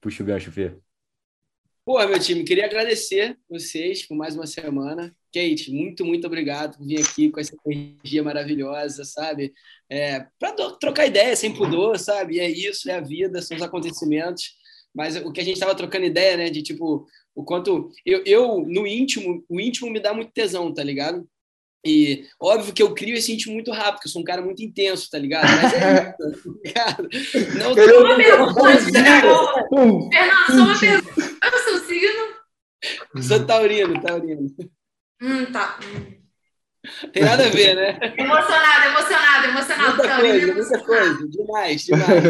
Puxa o gancho, Fê. Pô, meu time, queria agradecer vocês por mais uma semana. Kate, muito, muito obrigado por vir aqui com essa energia maravilhosa, sabe? É, para trocar ideia sem pudor, sabe? É isso, é a vida, são os acontecimentos. Mas o que a gente estava trocando ideia, né? De tipo, o quanto. Eu, eu, no íntimo, o íntimo me dá muito tesão, tá ligado? E óbvio que eu crio esse íntimo muito rápido, porque eu sou um cara muito intenso, tá ligado? Mas é isso, tá ligado? Não, só uma pergunta, Fernando, só uma pergunta. Qual é o seu signo? Sou taurino, taurino. Hum, tá. Tem nada a ver, né? Emocionado, emocionado, emocionado. Muita coisa, muita coisa. Demais, demais.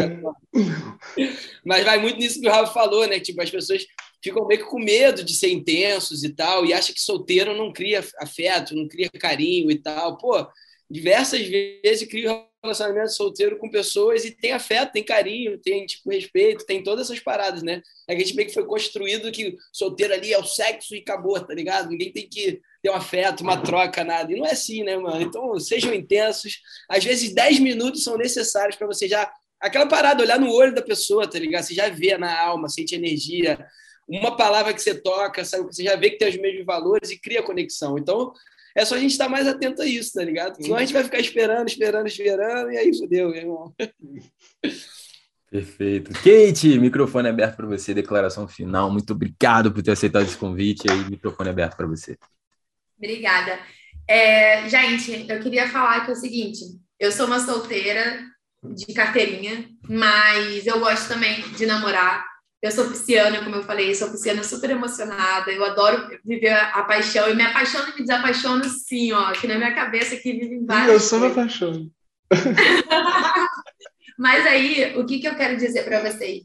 Mas vai muito nisso que o Rafa falou, né? Tipo, as pessoas ficam meio que com medo de ser intensos e tal, e acham que solteiro não cria afeto, não cria carinho e tal. Pô, diversas vezes crio relacionamento solteiro com pessoas e tem afeto, tem carinho, tem tipo respeito, tem todas essas paradas, né? É a gente meio que foi construído que solteiro ali é o sexo e acabou, tá ligado? Ninguém tem que ter um afeto, uma troca, nada. E não é assim, né, mano? Então, sejam intensos. Às vezes, 10 minutos são necessários para você já. Aquela parada, olhar no olho da pessoa, tá ligado? Você já vê na alma, sente energia. Uma palavra que você toca, sabe? Você já vê que tem os mesmos valores e cria conexão. Então, é só a gente estar mais atento a isso, tá ligado? Senão a gente vai ficar esperando, esperando, esperando, e aí fodeu, meu irmão. Perfeito. Kate, microfone aberto para você, declaração final. Muito obrigado por ter aceitado esse convite aí, microfone aberto para você. Obrigada. É, gente, eu queria falar que é o seguinte: eu sou uma solteira de carteirinha, mas eu gosto também de namorar. Eu sou pisciana, como eu falei, sou pisciana super emocionada. Eu adoro viver a, paixão. Eu me apaixono e me desapaixono, sim, ó. Que na minha cabeça aqui vive várias. Eu sou me apaixono. Mas aí, o que, que eu quero dizer para vocês?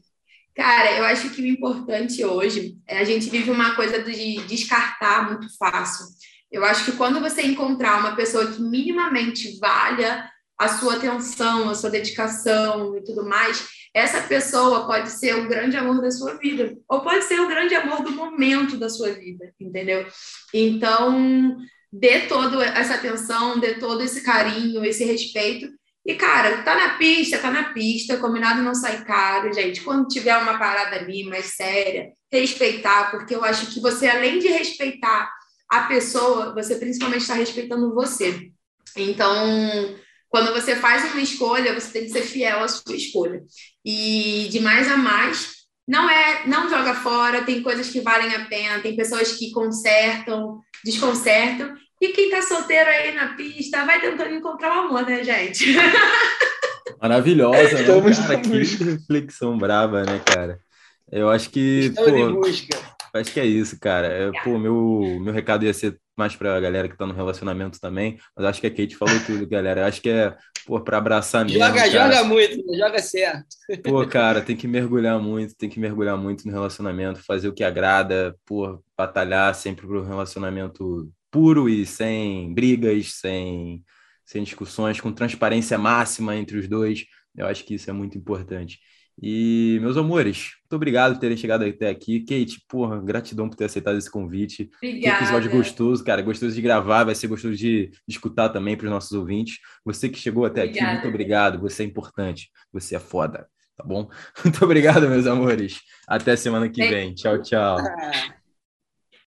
Cara, eu acho que o importante hoje é a gente vive uma coisa de descartar muito fácil. Eu acho que quando você encontrar uma pessoa que minimamente valha a sua atenção, a sua dedicação e tudo mais, essa pessoa pode ser o grande amor da sua vida, ou pode ser o grande amor do momento da sua vida, entendeu? Então, dê toda essa atenção, dê todo esse carinho, esse respeito. E, cara, tá na pista, tá na pista, combinado não sai caro, gente. Quando tiver uma parada ali mais séria, respeitar, porque eu acho que você, além de respeitar a pessoa, você principalmente está respeitando você. Então, quando você faz uma escolha, você tem que ser fiel à sua escolha. E de mais a mais, não é, não joga fora, tem coisas que valem a pena, tem pessoas que consertam, desconcertam. E quem tá solteiro aí na pista vai tentando encontrar o amor, né, gente? Maravilhosa, né? Cara, que reflexão brava, né, cara? Eu acho que. Estou pô. Acho que é isso, cara. É, pô, meu, meu recado ia ser mais para a galera que está no relacionamento também, mas acho que a Kate falou tudo, galera. Acho que é, pô, para abraçar mesmo. Joga, cara. joga muito, joga certo. Pô, cara, tem que mergulhar muito, tem que mergulhar muito no relacionamento, fazer o que agrada, pô, batalhar sempre um relacionamento puro e sem brigas, sem, sem discussões, com transparência máxima entre os dois. Eu acho que isso é muito importante. E, meus amores, muito obrigado por terem chegado até aqui. Kate, porra, gratidão por ter aceitado esse convite. Obrigada. Que episódio gostoso, cara. Gostoso de gravar, vai ser gostoso de, de escutar também para os nossos ouvintes. Você que chegou até Obrigada. aqui, muito obrigado. Você é importante. Você é foda, tá bom? Muito obrigado, meus amores. Até semana que vem. Tchau, tchau.